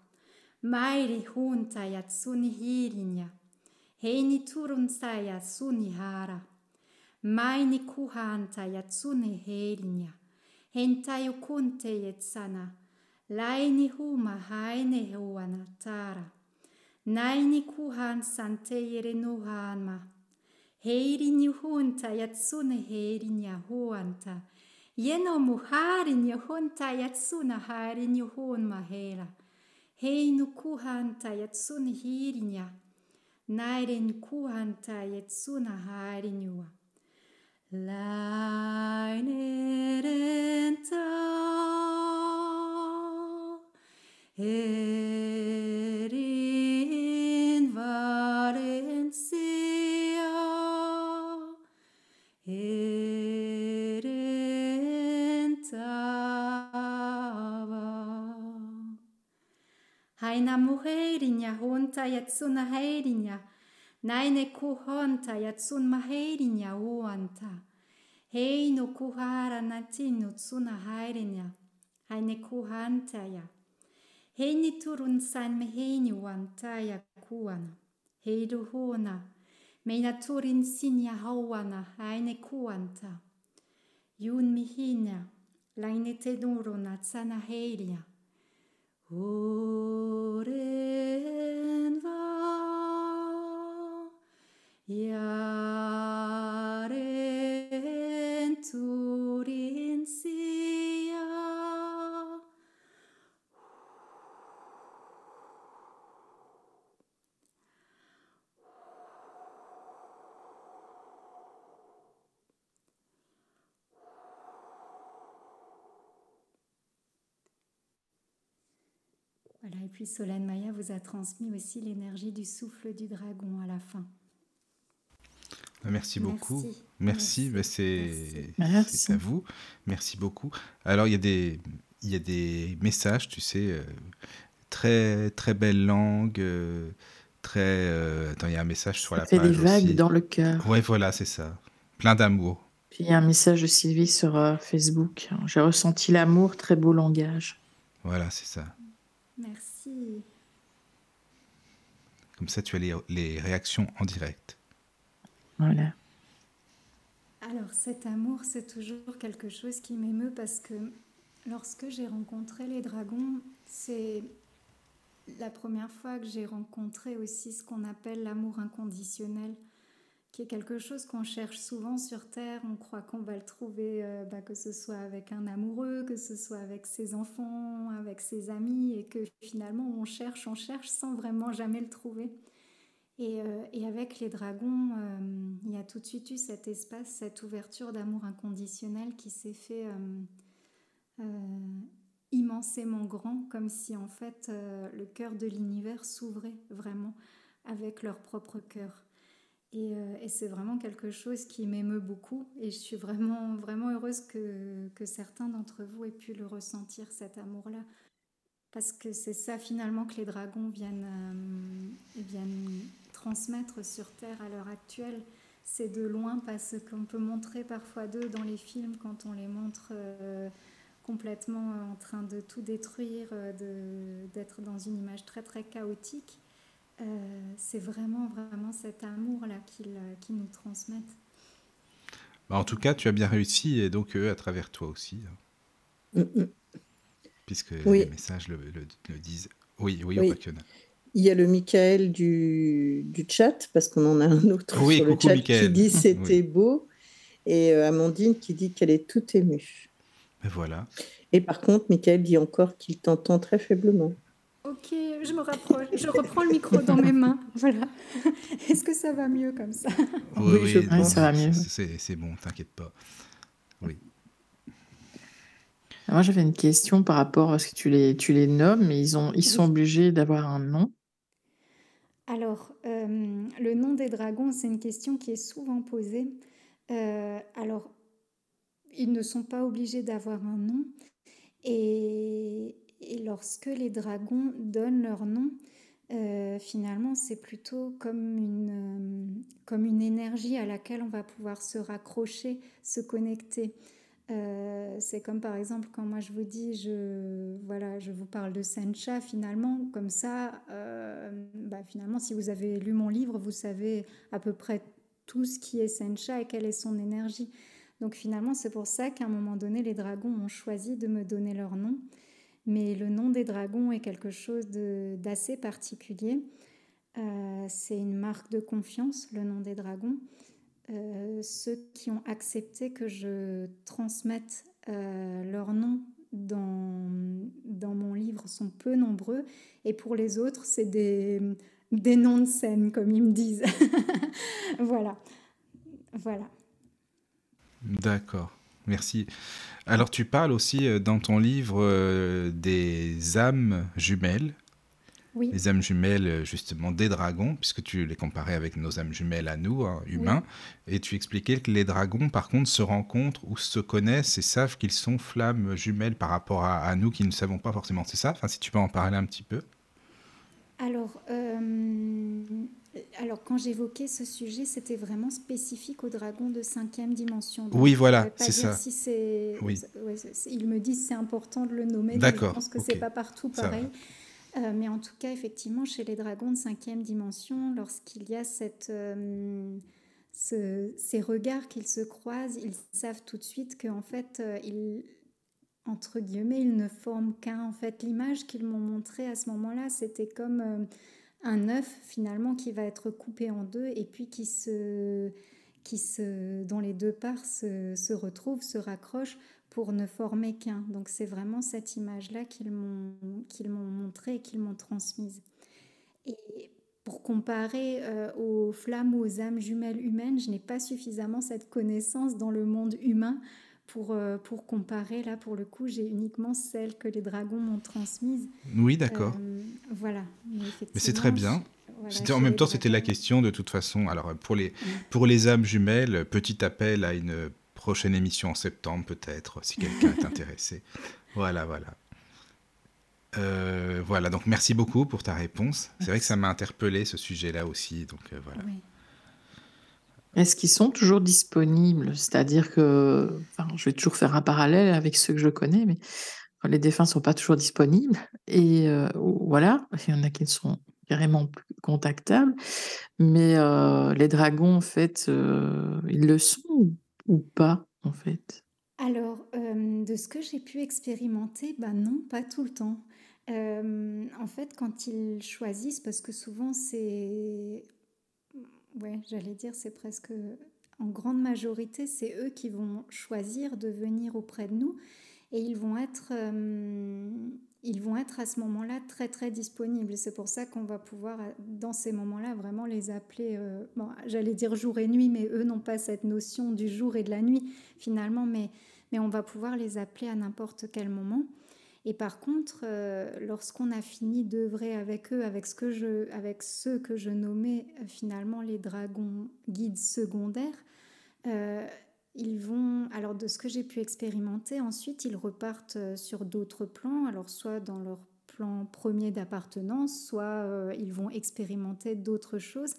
Mairi huntaja suni hiirinja. Heini turun tsunihirinya, suni sunihara. Maini kuhantaya kunteet sana, laini huma haine huana tara. Naini kuhan santeyere nuhanma. Heiri nyuhunta yatsune heiri nyahuanta. Genom harin ta yatsuna harin yohon mahela. Heinu kuhanta yatsun hirinya. Nairen kuhanta yatsuna harin yua. Leinen Tal, Naina mujeriña ja tsuna heirinja. naine kuhonta ja tsun maheirinja uanta. Heinu kuhara natinu tsuna hairiña, haine kuhantaya. Heini turun sain uanta ja kuana. Heidu huona, meina turin sinja hauana, haine kuanta. Jun mihinja, laine teduruna tsana heirinja. Orenva Yaren Turin si. Puis Solène Maya vous a transmis aussi l'énergie du souffle du dragon à la fin. Merci beaucoup. Merci. Merci, c'est à vous. Merci beaucoup. Alors, il y a des, il y a des messages, tu sais, euh, très, très belle langue, euh, très... euh, attends, il y a un message sur Ça la fait page des vagues aussi. dans le cœur. Ouais, voilà, c'est ça. Plein d'amour. Puis il y a un message de Sylvie sur euh, Facebook. J'ai ressenti l'amour, très beau langage. Voilà, c'est ça. Merci. Comme ça, tu as les, les réactions en direct. Voilà. Alors cet amour, c'est toujours quelque chose qui m'émeut parce que lorsque j'ai rencontré les dragons, c'est la première fois que j'ai rencontré aussi ce qu'on appelle l'amour inconditionnel, qui est quelque chose qu'on cherche souvent sur Terre. On croit qu'on va le trouver, euh, bah, que ce soit avec un amoureux, que ce soit avec ses enfants, avec ses amis, et que finalement on cherche, on cherche sans vraiment jamais le trouver. Et, euh, avec les dragons, euh, il y a tout de suite eu cet espace, cette ouverture d'amour inconditionnel qui s'est fait immensément grand, comme si en fait le cœur de l'univers s'ouvrait vraiment avec leur propre cœur. Et, euh, et c'est vraiment quelque chose qui m'émeut beaucoup et je suis vraiment, vraiment heureuse que, que certains d'entre vous aient pu le ressentir, cet amour-là. Parce que c'est ça finalement que les dragons viennent, euh, viennent transmettre sur Terre à l'heure actuelle. C'est de loin parce qu'on peut montrer parfois d'eux dans les films quand on les montre euh, complètement en train de tout détruire, d'être dans une image très très chaotique. Euh, c'est vraiment vraiment cet amour-là qu'ils euh, qu'ils nous transmettent. Bah, en tout cas, tu as bien réussi, et donc eux, à travers toi aussi, hein, Mm, mm. puisque Oui. les messages le, le- le disent. Oui, oui, Oui. Il y a le Michael du, du chat, parce qu'on en a un autre Oui, sur le chat Michael. qui dit c'était Oui. beau, et euh, Amandine qui dit qu'elle est toute émue. Mais voilà. Et par contre, Michael dit encore qu'il t'entend très faiblement. Ok, je me rapproche, je reprends le micro dans mes mains. Voilà. Est-ce que ça va mieux comme ça Oui, je pense. ça va mieux. C'est c'est bon, t'inquiète pas. Oui. Moi, j'avais une question par rapport à ce que tu les, tu les nommes, mais ils, ont, ils sont obligés d'avoir un nom. Alors, euh, le nom des dragons, c'est une question qui est souvent posée. Euh, alors, ils ne sont pas obligés d'avoir un nom. Et, et lorsque les dragons donnent leur nom, euh, finalement, c'est plutôt comme une, euh, comme une énergie à laquelle on va pouvoir se raccrocher, se connecter. Euh, c'est comme par exemple quand moi je vous dis, je, voilà, je vous parle de Sencha, finalement, comme ça, bah, finalement, si vous avez lu mon livre, vous savez à peu près tout ce qui est Sencha et quelle est son énergie. Donc finalement, c'est pour ça qu'à un moment donné, les dragons ont choisi de me donner leur nom. Mais le nom des dragons est quelque chose d'assez particulier. Euh, c'est une marque de confiance, le nom des dragons. Euh, ceux qui ont accepté que je transmette euh, leur nom dans, dans mon livre sont peu nombreux. Et pour les autres, c'est des, des noms de scène, comme ils me disent. voilà. Voilà. D'accord, merci. Alors tu parles aussi euh, dans ton livre euh, des âmes jumelles, Oui. les âmes jumelles euh, justement des dragons, puisque tu les comparais avec nos âmes jumelles à nous, hein, humains, et tu expliquais que les dragons par contre se rencontrent ou se connaissent et savent qu'ils sont flammes jumelles par rapport à, à nous qui ne savons pas forcément. C'est ça? Enfin, si tu peux en parler un petit peu. Alors, euh, alors quand j'évoquais ce sujet, c'était vraiment spécifique aux dragons de cinquième dimension. Donc, Oui, voilà, c'est ça. Si Oui. ouais, ils me disent c'est important de le nommer. D'accord, Je pense que ok. c'est pas partout pareil. Euh, mais en tout cas, effectivement, chez les dragons de cinquième dimension, lorsqu'il y a cette, euh, ce- ces regards qu'ils se croisent, ils savent tout de suite qu'en fait, euh, ils, entre guillemets, ils ne forment qu'un. En fait, l'image qu'ils m'ont montrée à ce moment-là, c'était comme un œuf finalement qui va être coupé en deux et puis qui se, qui se, dont les deux parts se, se retrouvent, se raccrochent pour ne former qu'un. Donc c'est vraiment cette image-là qu'ils m'ont qu'ils m'ont montrée et qu'ils m'ont transmise. Et pour comparer euh, aux flammes aux âmes jumelles humaines, je n'ai pas suffisamment cette connaissance dans le monde humain pour, euh, pour comparer. Là, pour le coup, j'ai uniquement celle que les dragons m'ont transmise. Oui, d'accord. Euh, voilà. Mais, c'est très bien. c'était en même temps, c'était la question de toute façon. Alors, pour les, pour les âmes jumelles, petit appel à une prochaine émission en septembre, peut-être, si quelqu'un est intéressé. Voilà, voilà. Euh, voilà, donc merci beaucoup pour ta réponse. C'est vrai que ça m'a interpellé ce sujet-là aussi. Donc voilà. Est-ce qu'ils sont toujours disponibles? C'est-à-dire que, je vais toujours faire un parallèle avec ceux que je connais, mais les défunts ne sont pas toujours disponibles. Et euh, voilà, il y en a qui sont carrément plus contactables. Mais euh, les dragons, en fait, euh, ils le sont ou, pas, en fait? Alors, de ce que j'ai pu expérimenter, ben non, pas tout le temps. en fait, quand ils choisissent, parce que souvent c'est ouais, j'allais dire, c'est presque en grande majorité, c'est eux qui vont choisir de venir auprès de nous et ils vont être, euh, ils vont être à ce moment-là très très disponibles. C'est pour ça qu'on va pouvoir, dans ces moments-là, vraiment les appeler, euh, bon, j'allais dire jour et nuit, mais eux n'ont pas cette notion du jour et de la nuit finalement, mais, mais on va pouvoir les appeler à n'importe quel moment. Et par contre, euh, lorsqu'on a fini d'œuvrer avec eux, avec, ceux que je nommais euh, finalement les dragons guides secondaires, euh, ils vont, alors de ce que j'ai pu expérimenter, ensuite ils repartent sur d'autres plans, alors soit dans leur plan premier d'appartenance, soit ils vont expérimenter d'autres choses.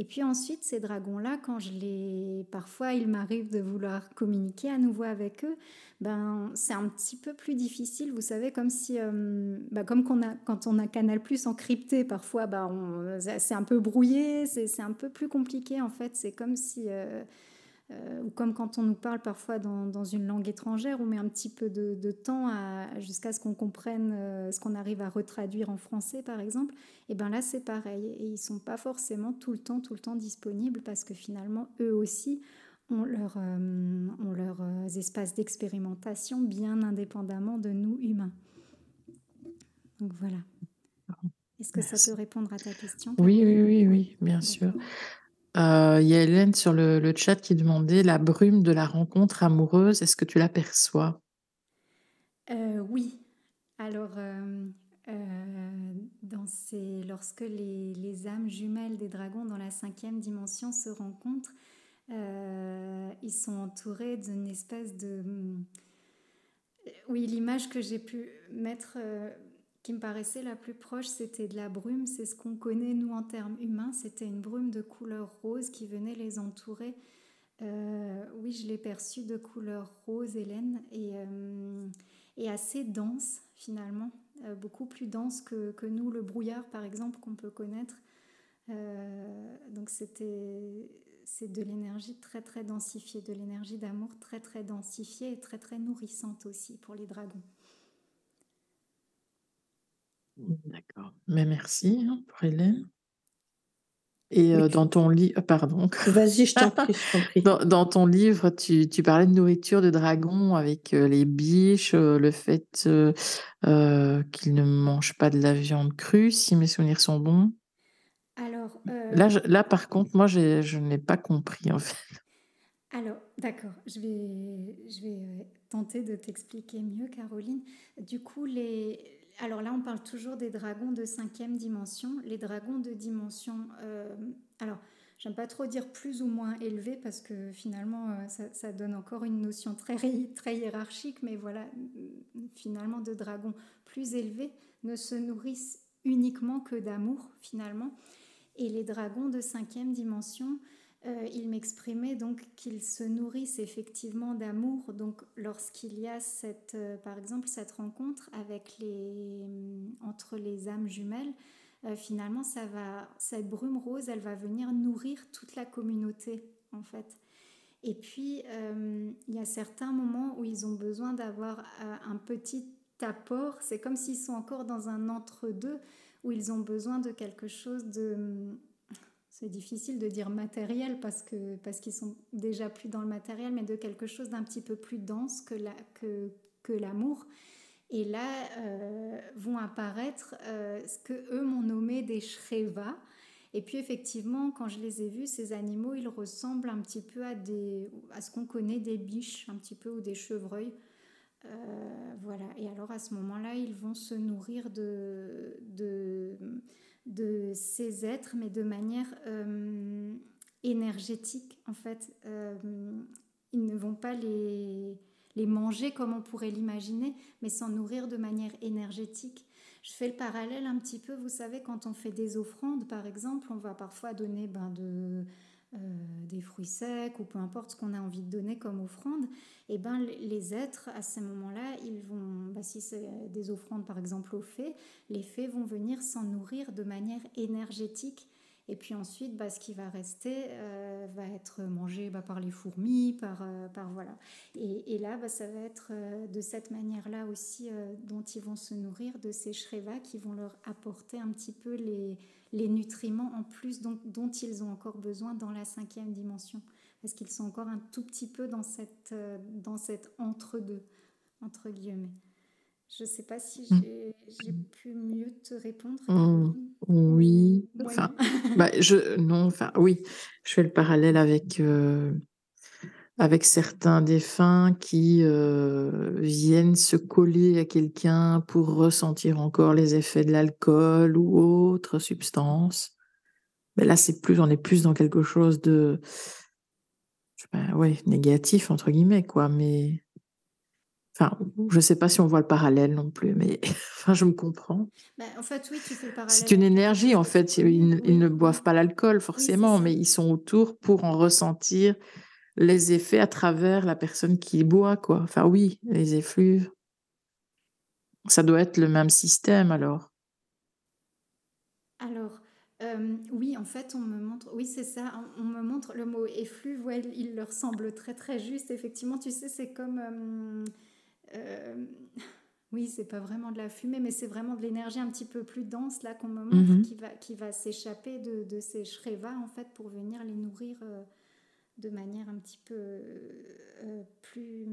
Et puis ensuite, ces dragons-là, quand je les... Parfois, il m'arrive de vouloir communiquer à nouveau avec eux, ben, c'est un petit peu plus difficile, vous savez, comme si... Euh, ben, comme quand on a Canal Plus encrypté, parfois, ben, c'est un peu brouillé, c'est un peu plus compliqué, en fait. C'est comme si... Euh, euh, ou comme quand on nous parle parfois dans, une langue étrangère, on met un petit peu de, temps jusqu'à ce qu'on comprenne euh, ce qu'on arrive à retraduire en français, par exemple. Et bien là, c'est pareil. Et ils sont pas forcément tout le temps, tout le temps disponibles parce que finalement, eux aussi ont, leur, euh, ont leurs espaces d'expérimentation bien indépendamment de nous humains. Donc voilà. Est-ce que ça peut répondre à ta question Oui, oui, oui, oui, bien sûr. Euh, il y a Hélène sur le, chat qui demandait la brume de la rencontre amoureuse. Est-ce que tu l'aperçois? Euh, Oui. Alors, euh, ces, lorsque les, âmes jumelles des dragons dans la cinquième dimension se rencontrent, ils sont entourés d'une espèce de... Oui, l'image que j'ai pu mettre qui me paraissait la plus proche, c'était de la brume. C'est ce qu'on connaît, nous, en termes humains. C'était une brume de couleur rose qui venait les entourer. Euh, oui, je l'ai perçue de couleur rose, Hélène, et, euh, assez dense, finalement. Euh, beaucoup plus dense que, que, nous, le brouillard, par exemple, qu'on peut connaître. donc, c'était c'est de l'énergie très très densifiée, de l'énergie d'amour très très densifiée et très très nourrissante aussi pour les dragons. D'accord. Mais merci hein, pour Hélène. Et dans ton livre, pardon. Vas-y, je t'en prie, Dans, ton livre, tu, parlais de nourriture de dragon avec les biches, le fait qu'ils ne mangent pas de la viande crue, si mes souvenirs sont bons. Alors, là, là, par contre, moi, je n'ai pas compris en fait. Alors, d'accord, je vais, je vais tenter de t'expliquer mieux, Caroline. Du coup, les, alors là, on parle toujours des dragons de cinquième dimension. Les dragons de dimension, euh, alors j'aime pas trop dire plus ou moins élevé parce que finalement euh, ça, donne encore une notion très, très hiérarchique, mais voilà, finalement de dragons plus élevés ne se nourrissent uniquement que d'amour finalement. Et les dragons de cinquième dimension, euh, il m'exprimait donc qu'ils se nourrissent effectivement d'amour. Donc lorsqu'il y a cette, euh, par exemple cette rencontre mm, entre les âmes jumelles, euh, finalement ça va, cette brume rose, elle va venir nourrir toute la communauté en fait. Et puis, il y a certains moments où ils ont besoin d'avoir un petit apport. C'est comme s'ils sont encore dans un entre-deux où ils ont besoin de quelque chose de c'est difficile de dire matériel parce que parce qu'ils sont déjà plus dans le matériel, mais de quelque chose d'un petit peu plus dense que que, l'amour. Et là euh, vont apparaître euh, ce que eux m'ont nommé des shrevas. Et puis effectivement, quand je les ai vus, ces animaux, ils ressemblent un petit peu à, des, à ce qu'on connaît des biches, un petit peu, ou des chevreuils. Euh, voilà. Et alors à ce moment-là, ils vont se nourrir de, de, de ces êtres, mais de manière euh, énergétique, en fait. Euh, ils ne vont pas les, les manger comme on pourrait l'imaginer, mais s'en nourrir de manière énergétique. Je fais le parallèle un petit peu, vous savez, quand on fait des offrandes, par exemple, on va parfois donner ben, de, euh, des fruits secs ou peu importe ce qu'on a envie de donner comme offrande, et eh ben les êtres à ce moment-là, ils vont, bah, si c'est des offrandes par exemple aux fées, les fées vont venir s'en nourrir de manière énergétique. Et puis ensuite, bah, ce qui va rester euh, va être mangé bah, par les fourmis, par, euh, par voilà. Et, et là, bah, ça va être de cette manière-là aussi dont ils vont se nourrir de ces shrevas qui vont leur apporter un petit peu les, les nutriments en plus dont, dont, ils ont encore besoin dans la cinquième dimension. Parce qu'ils sont encore un tout petit peu dans cette, euh, dans cette entre-deux, entre guillemets. Je ne sais pas si mm. j'ai pu mieux te répondre. Mm. oui. Enfin, bah, je, non, enfin, oui. Je fais le parallèle avec euh, avec certains défunts qui euh, viennent se coller à quelqu'un pour ressentir encore les effets de l'alcool ou autre substance. Mais là, c'est plus, on est plus dans quelque chose de, ouais, négatif entre guillemets, quoi. Mais Enfin, je ne sais pas si on voit le parallèle non plus, mais enfin, je me comprends. Bah, en fait, oui, tu fais le parallèle. C'est une énergie, en fait. Ils, ne boivent pas l'alcool, forcément, mais ils sont autour pour en ressentir les effets à travers la personne qui boit, quoi. Enfin, oui, les effluves. Ça doit être le même système, alors. Alors, euh, oui, en fait, on me montre, oui, c'est ça, on, me montre le mot effluve, ouais, il leur semble très, très juste. Effectivement, tu sais, c'est comme. Euh, euh, oui, c'est pas vraiment de la fumée, mais c'est vraiment de l'énergie un petit peu plus dense, là, qu'on me montre, mhm. qui va, qui va s'échapper de, de, ces shrevas, en fait, pour venir les nourrir de manière un petit peu euh, plus,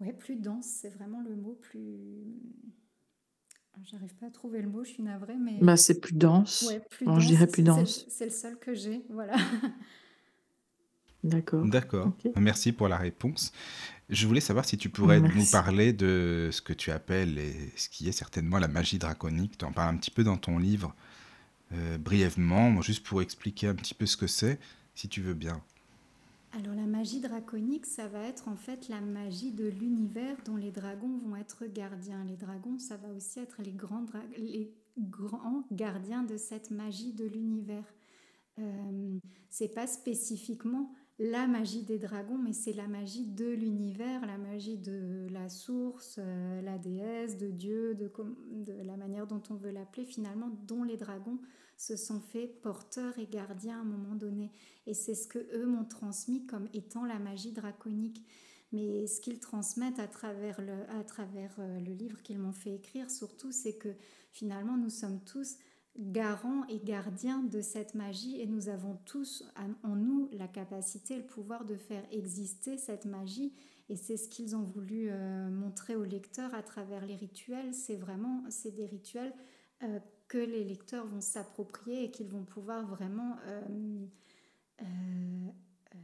ouais, plus dense. C'est vraiment le mot plus. J'arrive pas à trouver le mot, je suis navrée, mais. Bah, c'est plus dense. Ouais, plus dense. Je dirais plus dense. C'est le seul que j'ai, voilà. D'accord. D'accord. Merci pour la réponse. Je voulais savoir si tu pourrais nous parler de ce que tu appelles et ce qui est certainement la magie draconique. Tu en parles un petit peu dans ton livre, euh, brièvement, juste pour expliquer un petit peu ce que c'est, si tu veux bien. Alors la magie draconique, ça va être en fait la magie de l'univers dont les dragons vont être gardiens. Les dragons, ça va aussi être les grands, gardiens de cette magie de l'univers. Euh, c'est pas spécifiquement la magie des dragons, mais c'est la magie de l'univers, la magie de la source, euh, la déesse, de Dieu, de la manière dont on veut l'appeler finalement, dont les dragons se sont faits porteurs et gardiens à un moment donné. Et c'est ce que eux m'ont transmis comme étant la magie draconique. Mais ce qu'ils transmettent à travers le, à travers euh, le livre qu'ils m'ont fait écrire, surtout, c'est que finalement, nous sommes tous garants et gardiens de cette magie et nous avons tous en nous la capacité, le pouvoir de faire exister cette magie. Et c'est ce qu'ils ont voulu euh, montrer aux lecteurs à travers les rituels. C'est vraiment, c'est des rituels euh, que les lecteurs vont s'approprier et qu'ils vont pouvoir vraiment euh, euh, euh,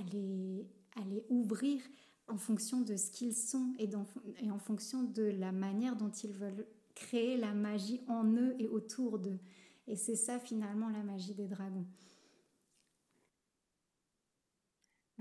aller, aller ouvrir en fonction de ce qu'ils sont et, et en fonction de la manière dont ils veulent créer la magie en eux et autour d'eux. Et c'est ça finalement la magie des dragons.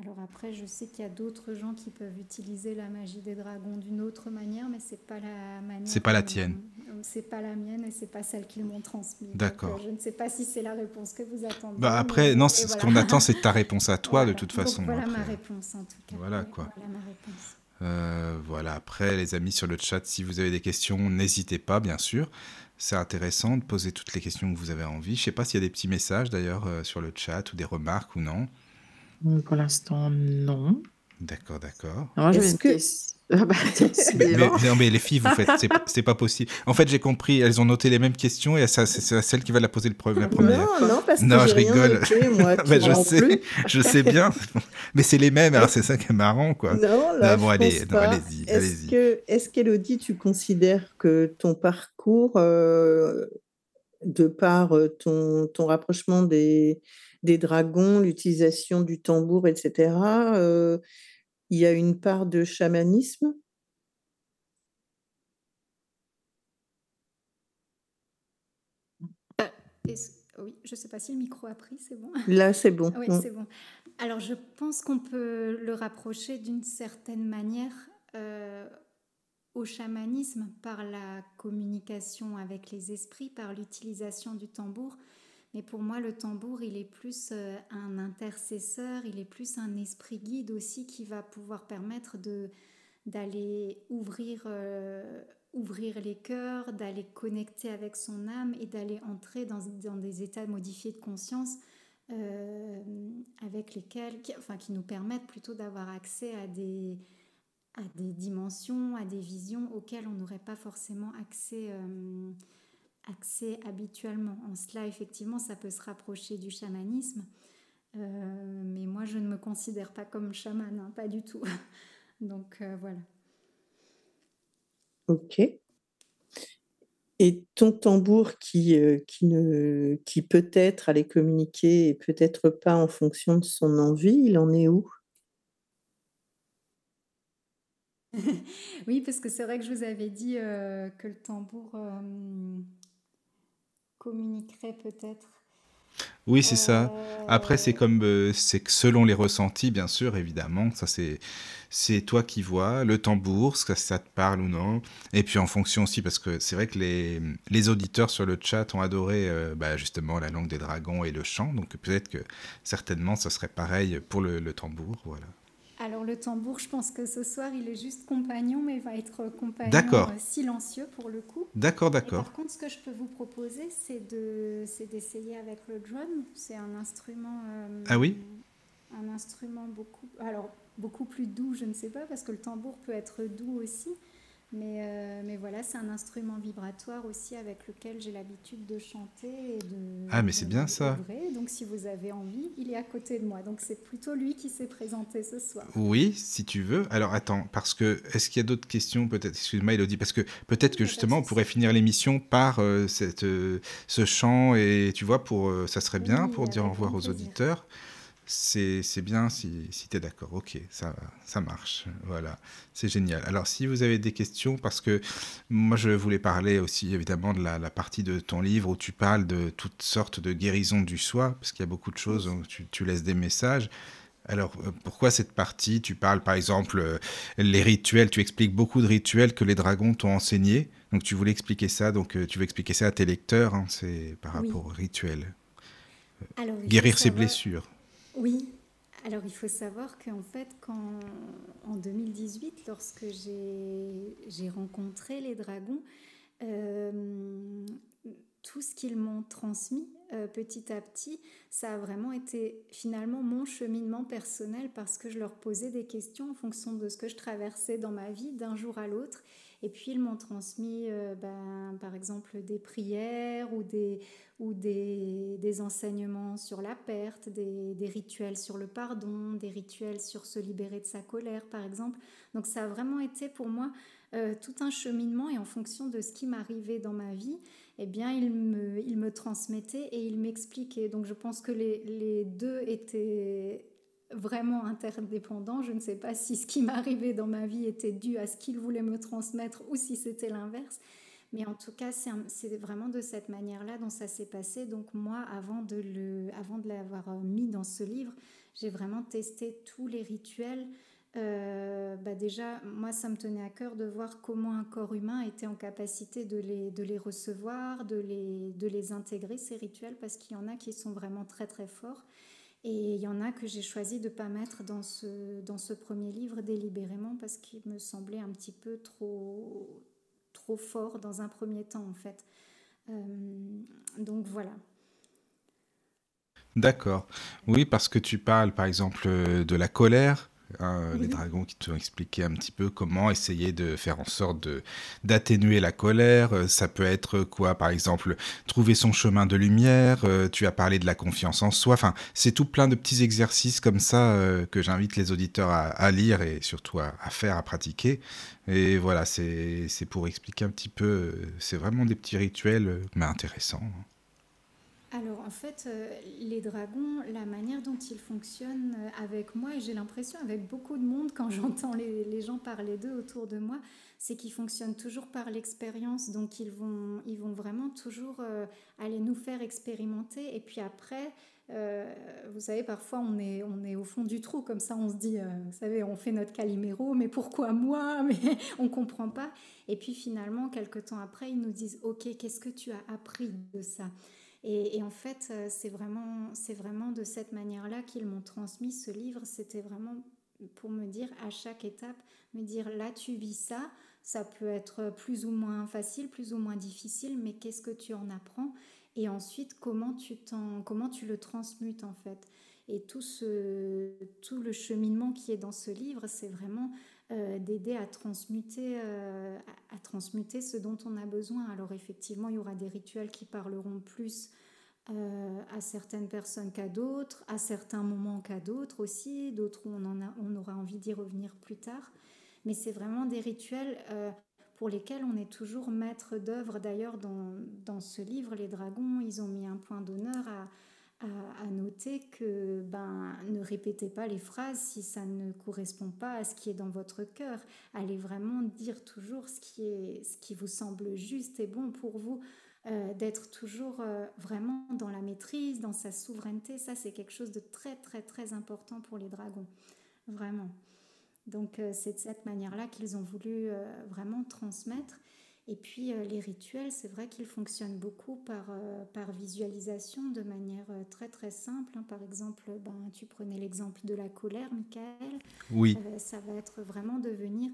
Alors après, je sais qu'il y a d'autres gens qui peuvent utiliser la magie des dragons d'une autre manière, mais c'est pas la manière. C'est pas la tienne. C'est pas la mienne et c'est pas celle qu'ils m'ont transmise. D'accord. Euh, je ne sais pas si c'est la réponse que vous attendez. Bah après, non, ce qu'on attend, c'est ta réponse à toi de toute façon. voilà ma réponse en tout cas. Voilà quoi. Voilà ma réponse. Euh, voilà, après les amis sur le chat, si vous avez des questions, n'hésitez pas, bien sûr. C'est intéressant de poser toutes les questions que vous avez envie. Je sais pas s'il y a des petits messages d'ailleurs euh, sur le chat ou des remarques ou non. Pour l'instant, non. D'accord, d'accord. Est-ce que... Ah bah, mais, non, mais les filles, vous faites, c'est pas possible. En fait, j'ai compris, elles ont noté les mêmes questions et c'est celle qui va la poser le la première. Non, non, parce que non, je rigole. Noté, moi, je sais, je sais bien, mais c'est les mêmes. Alors c'est ça qui est marrant, quoi. Non, là, bon, allez, allez-y, est-ce que, est-ce qu'Elodie, tu considères que ton parcours, euh, de par euh, ton, ton rapprochement des des dragons, l'utilisation du tambour, etc., il y a une part de chamanisme? Euh, Oui, je ne sais pas si le micro a pris, c'est bon Là, c'est bon. oui, c'est bon. Alors, je pense qu'on peut le rapprocher d'une certaine manière euh, au chamanisme par la communication avec les esprits, par l'utilisation du tambour. Mais pour moi, le tambour, il est plus euh, un intercesseur, il est plus un esprit guide aussi qui va pouvoir permettre de, d'aller ouvrir, euh, ouvrir les cœurs, d'aller connecter avec son âme et d'aller entrer dans, dans, des états modifiés de conscience euh, avec lesquels, qui, enfin, qui nous permettent plutôt d'avoir accès à des, à des dimensions, à des visions auxquelles on n'aurait pas forcément accès habituellement. En cela, effectivement, ça peut se rapprocher du chamanisme. Euh, mais moi, je ne me considère pas comme chaman, hein, pas du tout. Donc euh, voilà. Ok. Et ton tambour qui, euh, qui, ne, qui peut-être allait communiquer et peut-être pas en fonction de son envie, il en est où? Oui, parce que c'est vrai que je vous avais dit que le tambour communiquerait peut-être. Oui, c'est ça. Après, c'est comme euh, c'est que selon les ressentis, bien sûr, évidemment. Ça, c'est c'est toi qui vois le tambour, ce que ça te parle ou non. Et puis en fonction aussi, parce que c'est vrai que les, les auditeurs sur le chat ont adoré euh, bah, justement la langue des dragons et le chant. Donc peut-être que certainement, ça serait pareil pour le, le tambour, voilà. Alors le tambour, je pense que ce soir, il est juste compagnon, mais il va être compagnon euh, silencieux pour le coup. D'accord, d'accord. Par contre, ce que je peux vous proposer, c'est de, d'essayer avec le drum. C'est un instrument. Euh, ah oui? Un instrument beaucoup, alors beaucoup plus doux, je ne sais pas, parce que le tambour peut être doux aussi. Mais, euh, mais voilà, c'est un instrument vibratoire aussi avec lequel j'ai l'habitude de chanter. Et de, ah, mais c'est bien ça. Donc, si vous avez envie, il est à côté de moi. Donc, c'est plutôt lui qui s'est présenté ce soir. Oui, si tu veux. Alors, attends, parce que est-ce qu'il y a d'autres questions Peut-être, excuse-moi, Elodie, parce que peut-être que justement, on pourrait finir l'émission par euh, cette, euh, ce chant et tu vois, pour, ça serait bien pour dire au revoir aux auditeurs c'est bien si, si tu es d'accord. Ok, ça, ça marche. Voilà, c'est génial. Alors, si vous avez des questions, parce que moi, je voulais parler aussi évidemment de la, partie de ton livre où tu parles de toutes sortes de guérisons du soi, parce qu'il y a beaucoup de choses où tu, tu laisses des messages. Alors, euh, pourquoi cette partie? Tu parles par exemple euh, les rituels, tu expliques beaucoup de rituels que les dragons t'ont enseignés. Donc, tu voulais expliquer ça, donc euh, tu veux expliquer ça à tes lecteurs, hein, c'est par rapport aux rituels. Guérir ses blessures. Oui, alors il faut savoir qu'en fait, quand, en 2018, lorsque j'ai rencontré les dragons, euh, tout ce qu'ils m'ont transmis euh, petit à petit, ça a vraiment été finalement mon cheminement personnel parce que je leur posais des questions en fonction de ce que je traversais dans ma vie d'un jour à l'autre. Et puis ils m'ont transmis, euh, ben, par exemple, des prières ou des, ou des, des enseignements sur la perte, des, des, rituels sur le pardon, des rituels sur se libérer de sa colère, par exemple. Donc ça a vraiment été pour moi euh, tout un cheminement et en fonction de ce qui m'arrivait dans ma vie, eh bien, il me, il me transmettait et il m'expliquait. Donc je pense que les, les deux étaient vraiment interdépendants. Je ne sais pas si ce qui m'arrivait dans ma vie était dû à ce qu'il voulait me transmettre ou si c'était l'inverse. Mais en tout cas, c'est vraiment de cette manière-là dont ça s'est passé. Donc moi, avant de, l'avoir euh, mis dans ce livre, j'ai vraiment testé tous les rituels. Euh, bah déjà, moi, ça me tenait à cœur de voir comment un corps humain était en capacité de les, recevoir, de les intégrer, ces rituels, parce qu'il y en a qui sont vraiment très, très forts. Et il y en a que j'ai choisi de ne pas mettre dans ce, dans ce premier livre délibérément parce qu'il me semblait un petit peu trop, trop fort dans un premier temps en fait. Euh, donc voilà. D'accord. Oui, parce que tu parles, par exemple, de la colère, Hein, les dragons qui t'ont expliqué un petit peu comment essayer de faire en sorte de d'atténuer la colère. Euh, ça peut être quoi, par exemple, trouver son chemin de lumière. Euh, tu as parlé de la confiance en soi. Enfin, c'est tout plein de petits exercices comme ça euh, que j'invite les auditeurs à, lire et surtout à, faire, à pratiquer. Et voilà, c'est pour expliquer un petit peu. C'est vraiment des petits rituels, mais intéressants. Alors en fait, euh, les dragons, la manière dont ils fonctionnent euh, avec moi, et j'ai l'impression avec beaucoup de monde quand j'entends les, gens parler d'eux autour de moi, c'est qu'ils fonctionnent toujours par l'expérience. Donc ils vont, ils vont vraiment toujours euh, aller nous faire expérimenter. Et puis après, vous savez, parfois on est, on est au fond du trou, comme ça on se dit, vous savez, on fait notre caliméro, mais pourquoi moi? Mais on comprend pas. Et puis finalement, quelques temps après, ils nous disent, ok, qu'est-ce que tu as appris de ça? Et, en fait, euh, c'est vraiment, c'est vraiment de cette manière-là qu'ils m'ont transmis ce livre. C'était vraiment pour me dire à chaque étape, me dire là tu vis ça, ça peut être plus ou moins facile, plus ou moins difficile, mais qu'est-ce que tu en apprends? Et ensuite, comment tu, t'en, comment tu le transmutes en fait? Et tout, ce, tout le cheminement qui est dans ce livre, c'est vraiment euh, d'aider à transmuter, euh, à, transmuter ce dont on a besoin. Alors effectivement, il y aura des rituels qui parleront plus euh, à certaines personnes qu'à d'autres, à certains moments qu'à d'autres aussi, d'autres où on, en a, on aura envie d'y revenir plus tard. Mais c'est vraiment des rituels pour lesquels on est toujours maître d'œuvre. D'ailleurs, dans, dans, ce livre, Les Dragons, ils ont mis un point d'honneur à, à, noter que ben, ne répétez pas les phrases si ça ne correspond pas à ce qui est dans votre cœur. Allez vraiment dire toujours ce qui, est, ce qui vous semble juste et bon pour vous. Euh, d'être toujours euh, vraiment dans la maîtrise, dans sa souveraineté, ça c'est quelque chose de très très très important pour les dragons, vraiment. Donc euh, c'est de cette manière-là qu'ils ont voulu vraiment transmettre. Et puis euh, les rituels, c'est vrai qu'ils fonctionnent beaucoup par, euh, par visualisation de manière euh, très très simple. Hein. Par exemple, ben, tu prenais l'exemple de la colère, Michael. Oui. ça va être vraiment de venir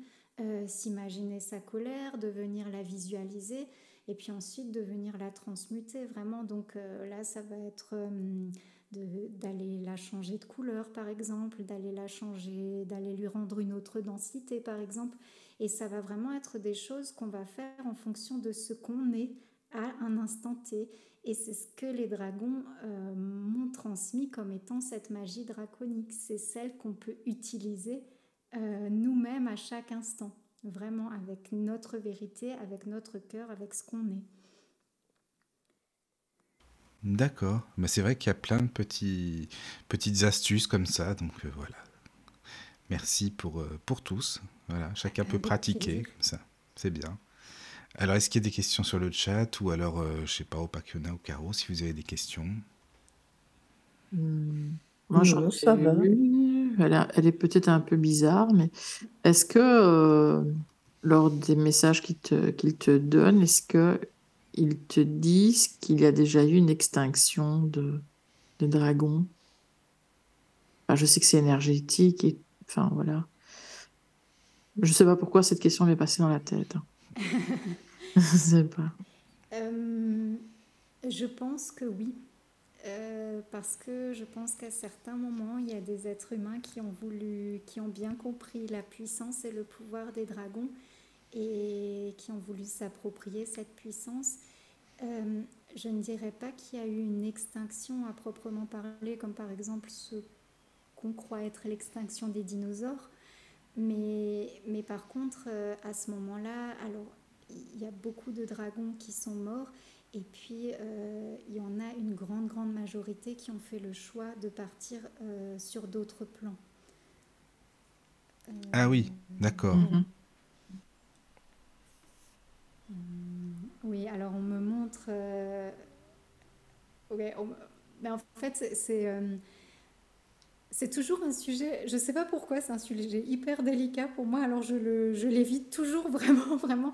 s'imaginer sa colère, de venir la visualiser et puis ensuite de venir la transmuter vraiment. Donc là, ça va être d'aller la changer de couleur par exemple, d'aller la changer, d'aller lui rendre une autre densité par exemple. Et ça va vraiment être des choses qu'on va faire en fonction de ce qu'on est à un instant T. Et c'est ce que les dragons euh, m'ont transmis comme étant cette magie draconique. C'est celle qu'on peut utiliser euh, nous-mêmes à chaque instant, vraiment avec notre vérité, avec notre cœur, avec ce qu'on est. D'accord, mais c'est vrai qu'il y a plein de petites astuces comme ça, donc euh, voilà. Merci pour, pour tous. Voilà, chacun peut pratiquer comme ça. C'est bien. Alors, est-ce qu'il y a des questions sur le chat ou alors, je euh, je sais pas, au Pakiona ou Caro, si vous avez des questions? Hmm. Moi, j'en ça va. Elle, elle est peut-être un peu bizarre, mais est-ce que euh, lors des messages qu'ils te, te donnent, est-ce qu'ils te disent qu'il y a déjà eu une extinction de, de dragons Je sais que c'est énergétique et enfin voilà. Je ne sais pas pourquoi cette question m'est passée dans la tête. je ne sais pas. Euh, je pense que oui. Euh, parce que je pense qu'à certains moments, il y a des êtres humains qui ont voulu, qui ont bien compris la puissance et le pouvoir des dragons et qui ont voulu s'approprier cette puissance. Euh, je ne dirais pas qu'il y a eu une extinction à proprement parler, comme par exemple ce qu'on croit être l'extinction des dinosaures. Mais, mais par contre, euh, à ce moment-là, alors il y a beaucoup de dragons qui sont morts et puis euh, il y en a une grande, grande majorité qui ont fait le choix de partir euh, sur d'autres plans. ah oui, d'accord. Mhm. Oui, alors on me montre. Ouais, Mais en fait, c'est c'est toujours un sujet, je ne sais pas pourquoi, c'est un sujet hyper délicat pour moi, alors je, le, je l'évite toujours vraiment, vraiment.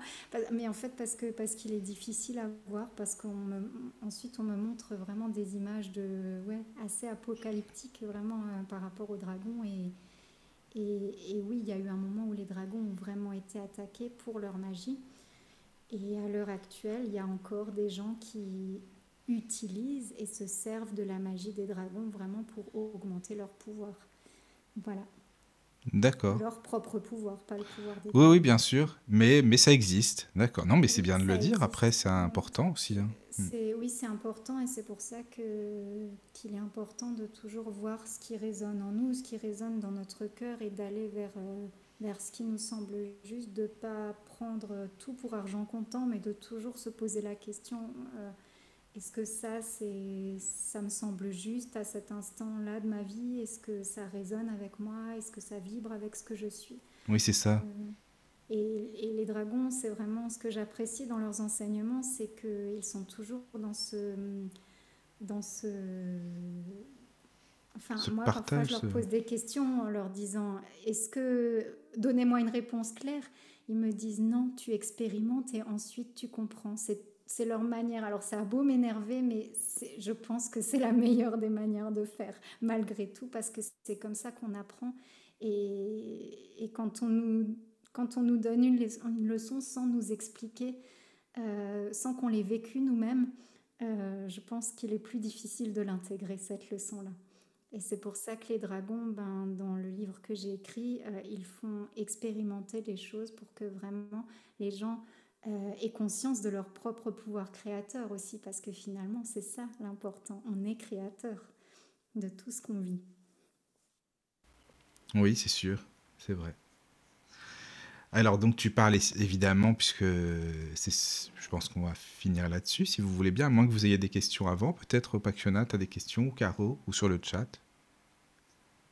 Mais en fait, parce, que, parce qu'il est difficile à voir, parce qu'ensuite on, me montre vraiment des images de, ouais, assez apocalyptiques vraiment euh, par rapport aux dragons. Et, et, et, oui, il y a eu un moment où les dragons ont vraiment été attaqués pour leur magie. Et à l'heure actuelle, il y a encore des gens qui utilisent et se servent de la magie des dragons vraiment pour augmenter leur pouvoir. Voilà. D'accord. Leur propre pouvoir, pas le pouvoir des Oui, oui, bien sûr, mais, mais ça existe. D'accord. Non, mais c'est bien de le dire. Après, c'est important aussi. Hein. Hmm. Oui, c'est important et c'est pour ça que, qu'il est important de toujours voir ce qui résonne en nous, ce qui résonne dans notre cœur et d'aller vers, euh, vers ce qui nous semble juste, de ne pas prendre tout pour argent comptant, mais de toujours se poser la question. Euh, est-ce que ça, c'est, ça me semble juste à cet instant-là de ma vie? Est-ce que ça résonne avec moi? Est-ce que ça vibre avec ce que je suis? Oui, c'est ça. Euh, et, et, les dragons, c'est vraiment ce que j'apprécie dans leurs enseignements, c'est qu'ils sont toujours dans ce... Dans ce Enfin, moi, parfois, je leur pose des questions en leur disant Est-ce que. Donnez-moi une réponse claire? Ils me disent Non, tu expérimentes et ensuite tu comprends. C'est c'est leur manière. Alors ça a beau m'énerver, mais je pense que c'est la meilleure des manières de faire, malgré tout, parce que c'est comme ça qu'on apprend. Et, quand, on nous, quand on nous donne une, leçon sans nous expliquer, euh, sans qu'on l'ait vécu nous-mêmes, euh, je pense qu'il est plus difficile de l'intégrer, cette leçon-là. Et c'est pour ça que les dragons, ben, dans le livre que j'ai écrit, euh, ils font expérimenter les choses pour que vraiment les gens euh, et conscience de leur propre pouvoir créateur aussi, parce que finalement, c'est ça l'important. On est créateur de tout ce qu'on vit. Oui, c'est sûr, c'est vrai. Alors, donc, tu parles évidemment, puisque je pense qu'on va finir là-dessus, si vous voulez bien, à moins que vous ayez des questions avant. Peut-être, Pakiona, tu as des questions, ou Caro, ou sur le chat?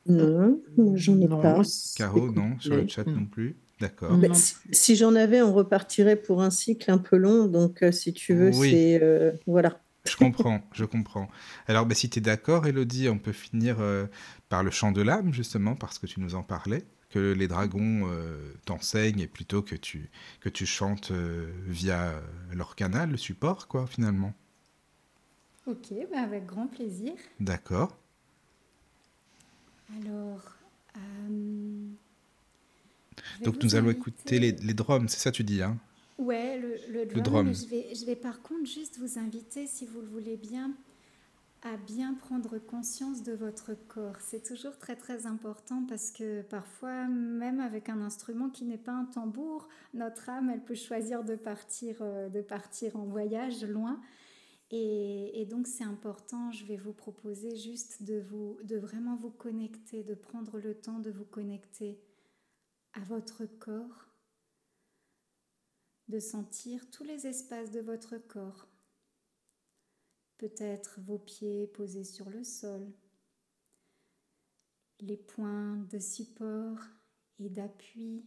Non, j'en ai pas. Caro, non, sur le chat non plus. D'accord. Bah, si, j'en avais, on repartirait pour un cycle un peu long. Donc, euh, si tu veux, c'est. Euh, voilà. Je comprends, je comprends. Alors, bah, si tu es d'accord, Elodie, on peut finir euh, par le chant de l'âme, justement, parce que tu nous en parlais, que les dragons t'enseignent et plutôt que tu, que tu chantes via leur canal, le support, quoi, finalement. Ok, bah, avec grand plaisir. D'accord. Alors. Donc nous allons écouter les, les drums, c'est ça tu dis hein? Ouais, le, drum. Je, vais, je vais par contre juste vous inviter, si vous le voulez bien, à bien prendre conscience de votre corps. C'est toujours très très important parce que parfois, même avec un instrument qui n'est pas un tambour, notre âme, elle peut choisir de partir, euh, de partir en voyage loin. Et, et donc c'est important, je vais vous proposer juste de, vous, de vraiment vous connecter, de prendre le temps de vous connecter à votre corps, de sentir tous les espaces de votre corps, peut-être vos pieds posés sur le sol, les points de support et d'appui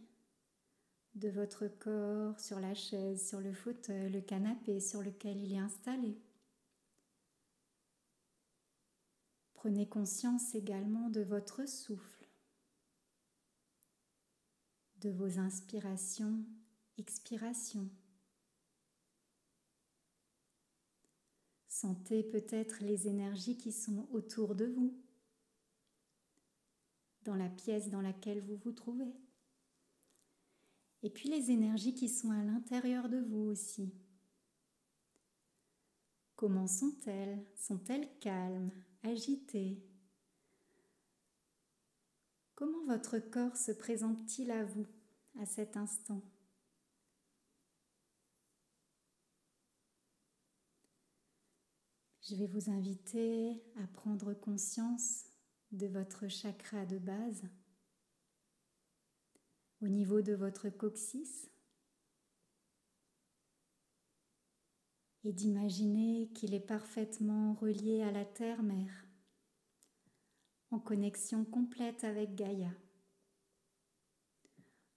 de votre corps sur la chaise, sur le fauteuil, le canapé sur lequel il est installé. Prenez conscience également de votre souffle de vos inspirations, expirations. Sentez peut-être les énergies qui sont autour de vous, dans la pièce dans laquelle vous vous trouvez. Et puis les énergies qui sont à l'intérieur de vous aussi. Comment sont-elles? Sont-elles calmes, agitées? Comment votre corps se présente-t-il à vous? À cet instant Je vais vous inviter à prendre conscience de votre chakra de base au niveau de votre coccyx et d'imaginer qu'il est parfaitement relié à la terre-mère en connexion complète avec Gaïa.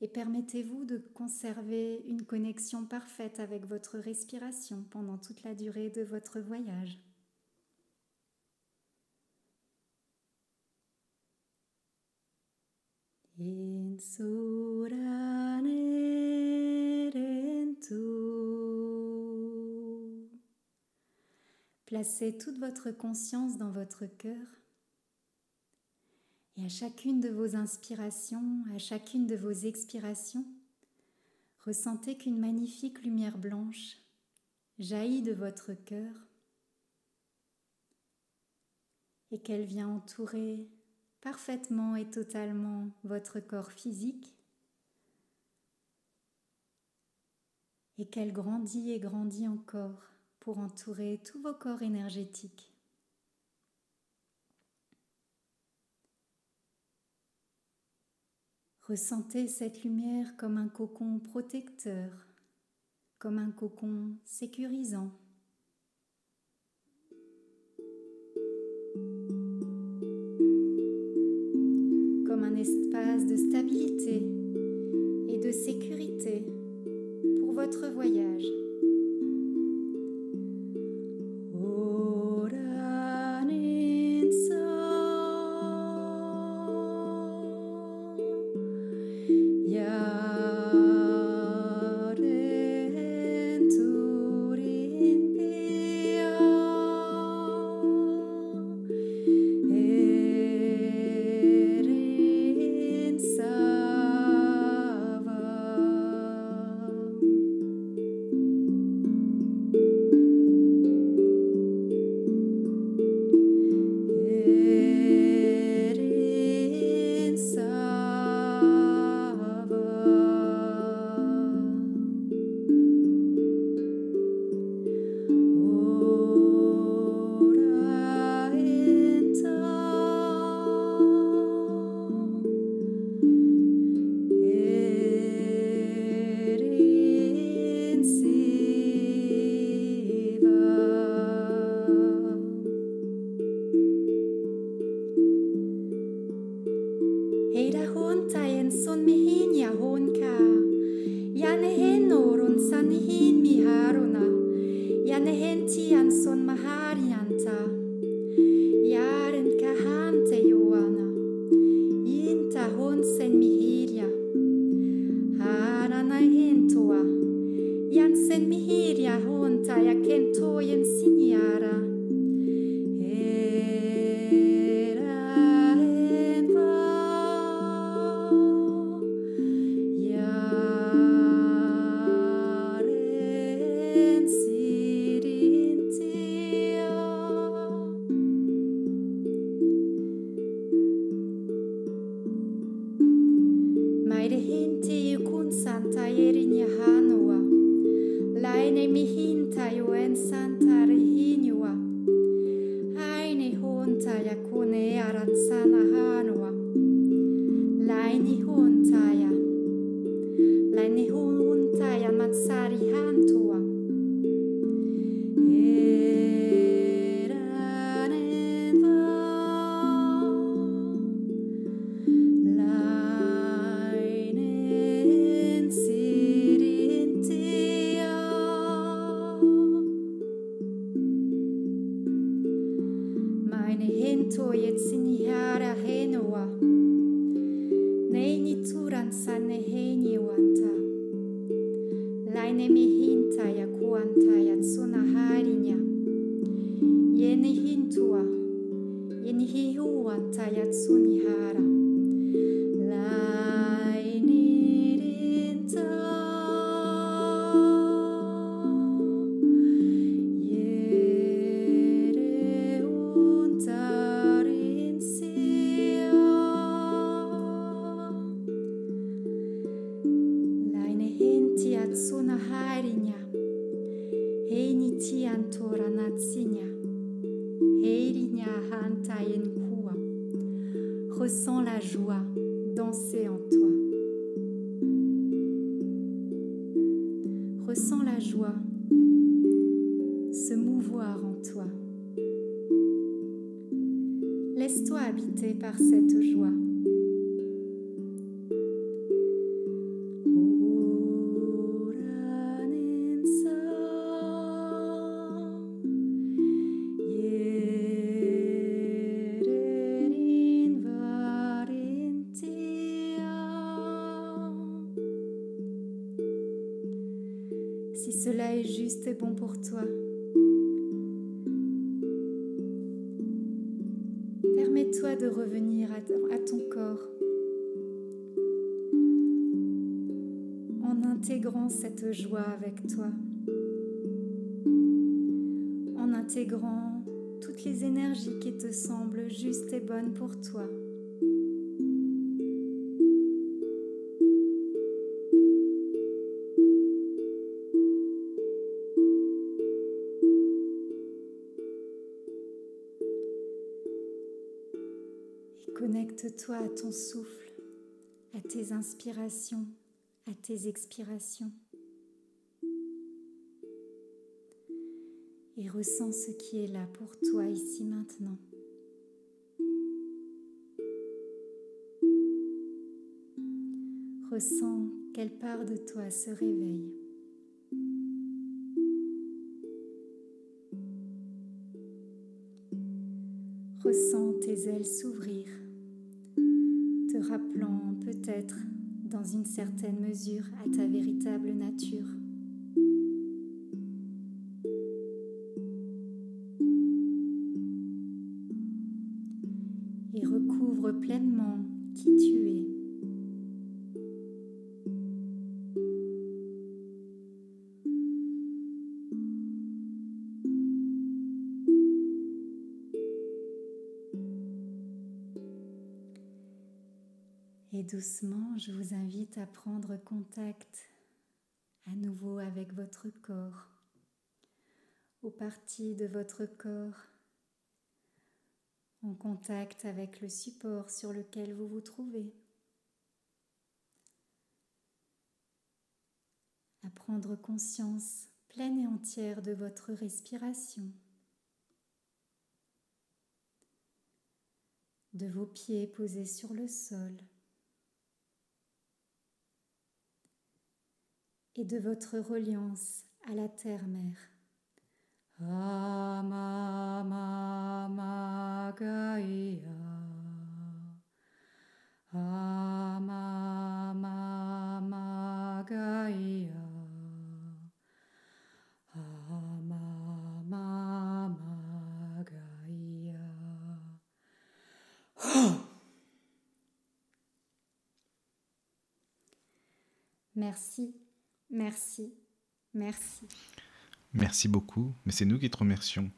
et permettez-vous de conserver une connexion parfaite avec votre respiration pendant toute la durée de votre voyage. Placez toute votre conscience dans votre cœur et à chacune de vos inspirations, à chacune de vos expirations, ressentez qu'une magnifique lumière blanche jaillit de votre cœur et qu'elle vient entourer parfaitement et totalement votre corps physique et qu'elle grandit et grandit encore pour entourer tous vos corps énergétiques. Ressentez cette lumière comme un cocon protecteur, comme un cocon sécurisant. Comme un espace de stabilité et de sécurité pour votre voyage. in yetziniara henoa. Neini turan sanne heni wanta. Laine mihinta ya kuanta ya tsuna harinya. Yeni hintua. Yeni hihuanta ya tsunihara. Laine rinta. Connecte-toi à ton souffle, à tes inspirations, à tes expirations. Et ressens ce qui est là pour toi ici maintenant. Ressens quelle part de toi se réveille. Ressens tes ailes s'ouvrir peut-être dans une certaine mesure à ta véritable nature. Doucement, je vous invite à prendre contact à nouveau avec votre corps, aux parties de votre corps, en contact avec le support sur lequel vous vous trouvez. À prendre conscience pleine et entière de votre respiration. de vos pieds posés sur le sol. Et de votre reliance à la terre-mère. Merci Merci. Merci. Merci beaucoup. Mais c'est nous qui te remercions.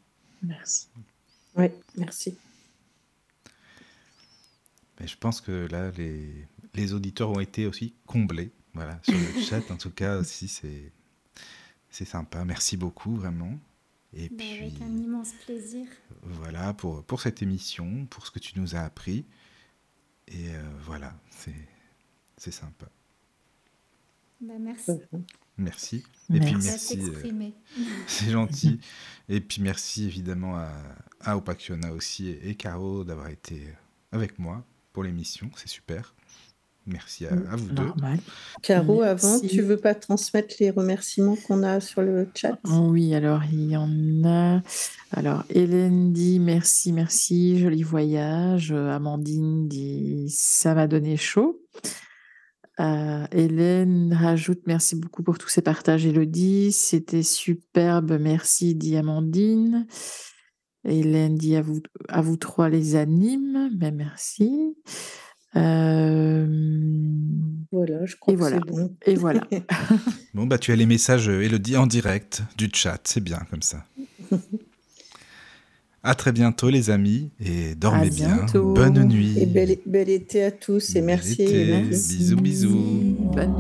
Merci. Oui, merci. Mais je pense que là, les, les auditeurs ont été aussi comblés. Voilà, sur le chat, en tout cas, aussi, c'est, c'est sympa. Merci beaucoup, vraiment. Et bah, puis, avec un immense plaisir. Voilà, pour, pour cette émission, pour ce que tu nous as appris. Et euh, voilà, c'est, c'est sympa. Bah, merci. Merci. Et puis merci. Euh, c'est gentil. et puis merci évidemment à, à Opakiona aussi et, Caro d'avoir été avec moi pour l'émission. C'est super. Merci à, à vous Normal. deux. Caro, avant, tu veux pas transmettre les remerciements qu'on a sur le chat? Oh Oui, alors il y en a. Alors Hélène dit merci, merci, joli voyage. Amandine dit ça m'a donné chaud. Euh, Hélène rajoute merci beaucoup pour tous ces partages, Elodie. C'était superbe, merci, dit Amandine. Hélène dit à vous, à vous trois les animes, mais merci. Euh, voilà, je crois et que voilà. c'est bon. Et voilà. bon, bah, tu as les messages, Elodie, en direct du chat. C'est bien comme ça. À très bientôt les amis et dormez bien. Bonne nuit. Et bel, été à tous et merci. Bisous bisous. Bonne nuit.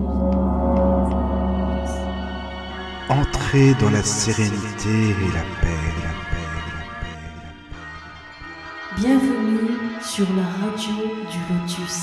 Entrez dans la sérénité et la paix, la paix, la paix, Bienvenue sur la radio du Lotus.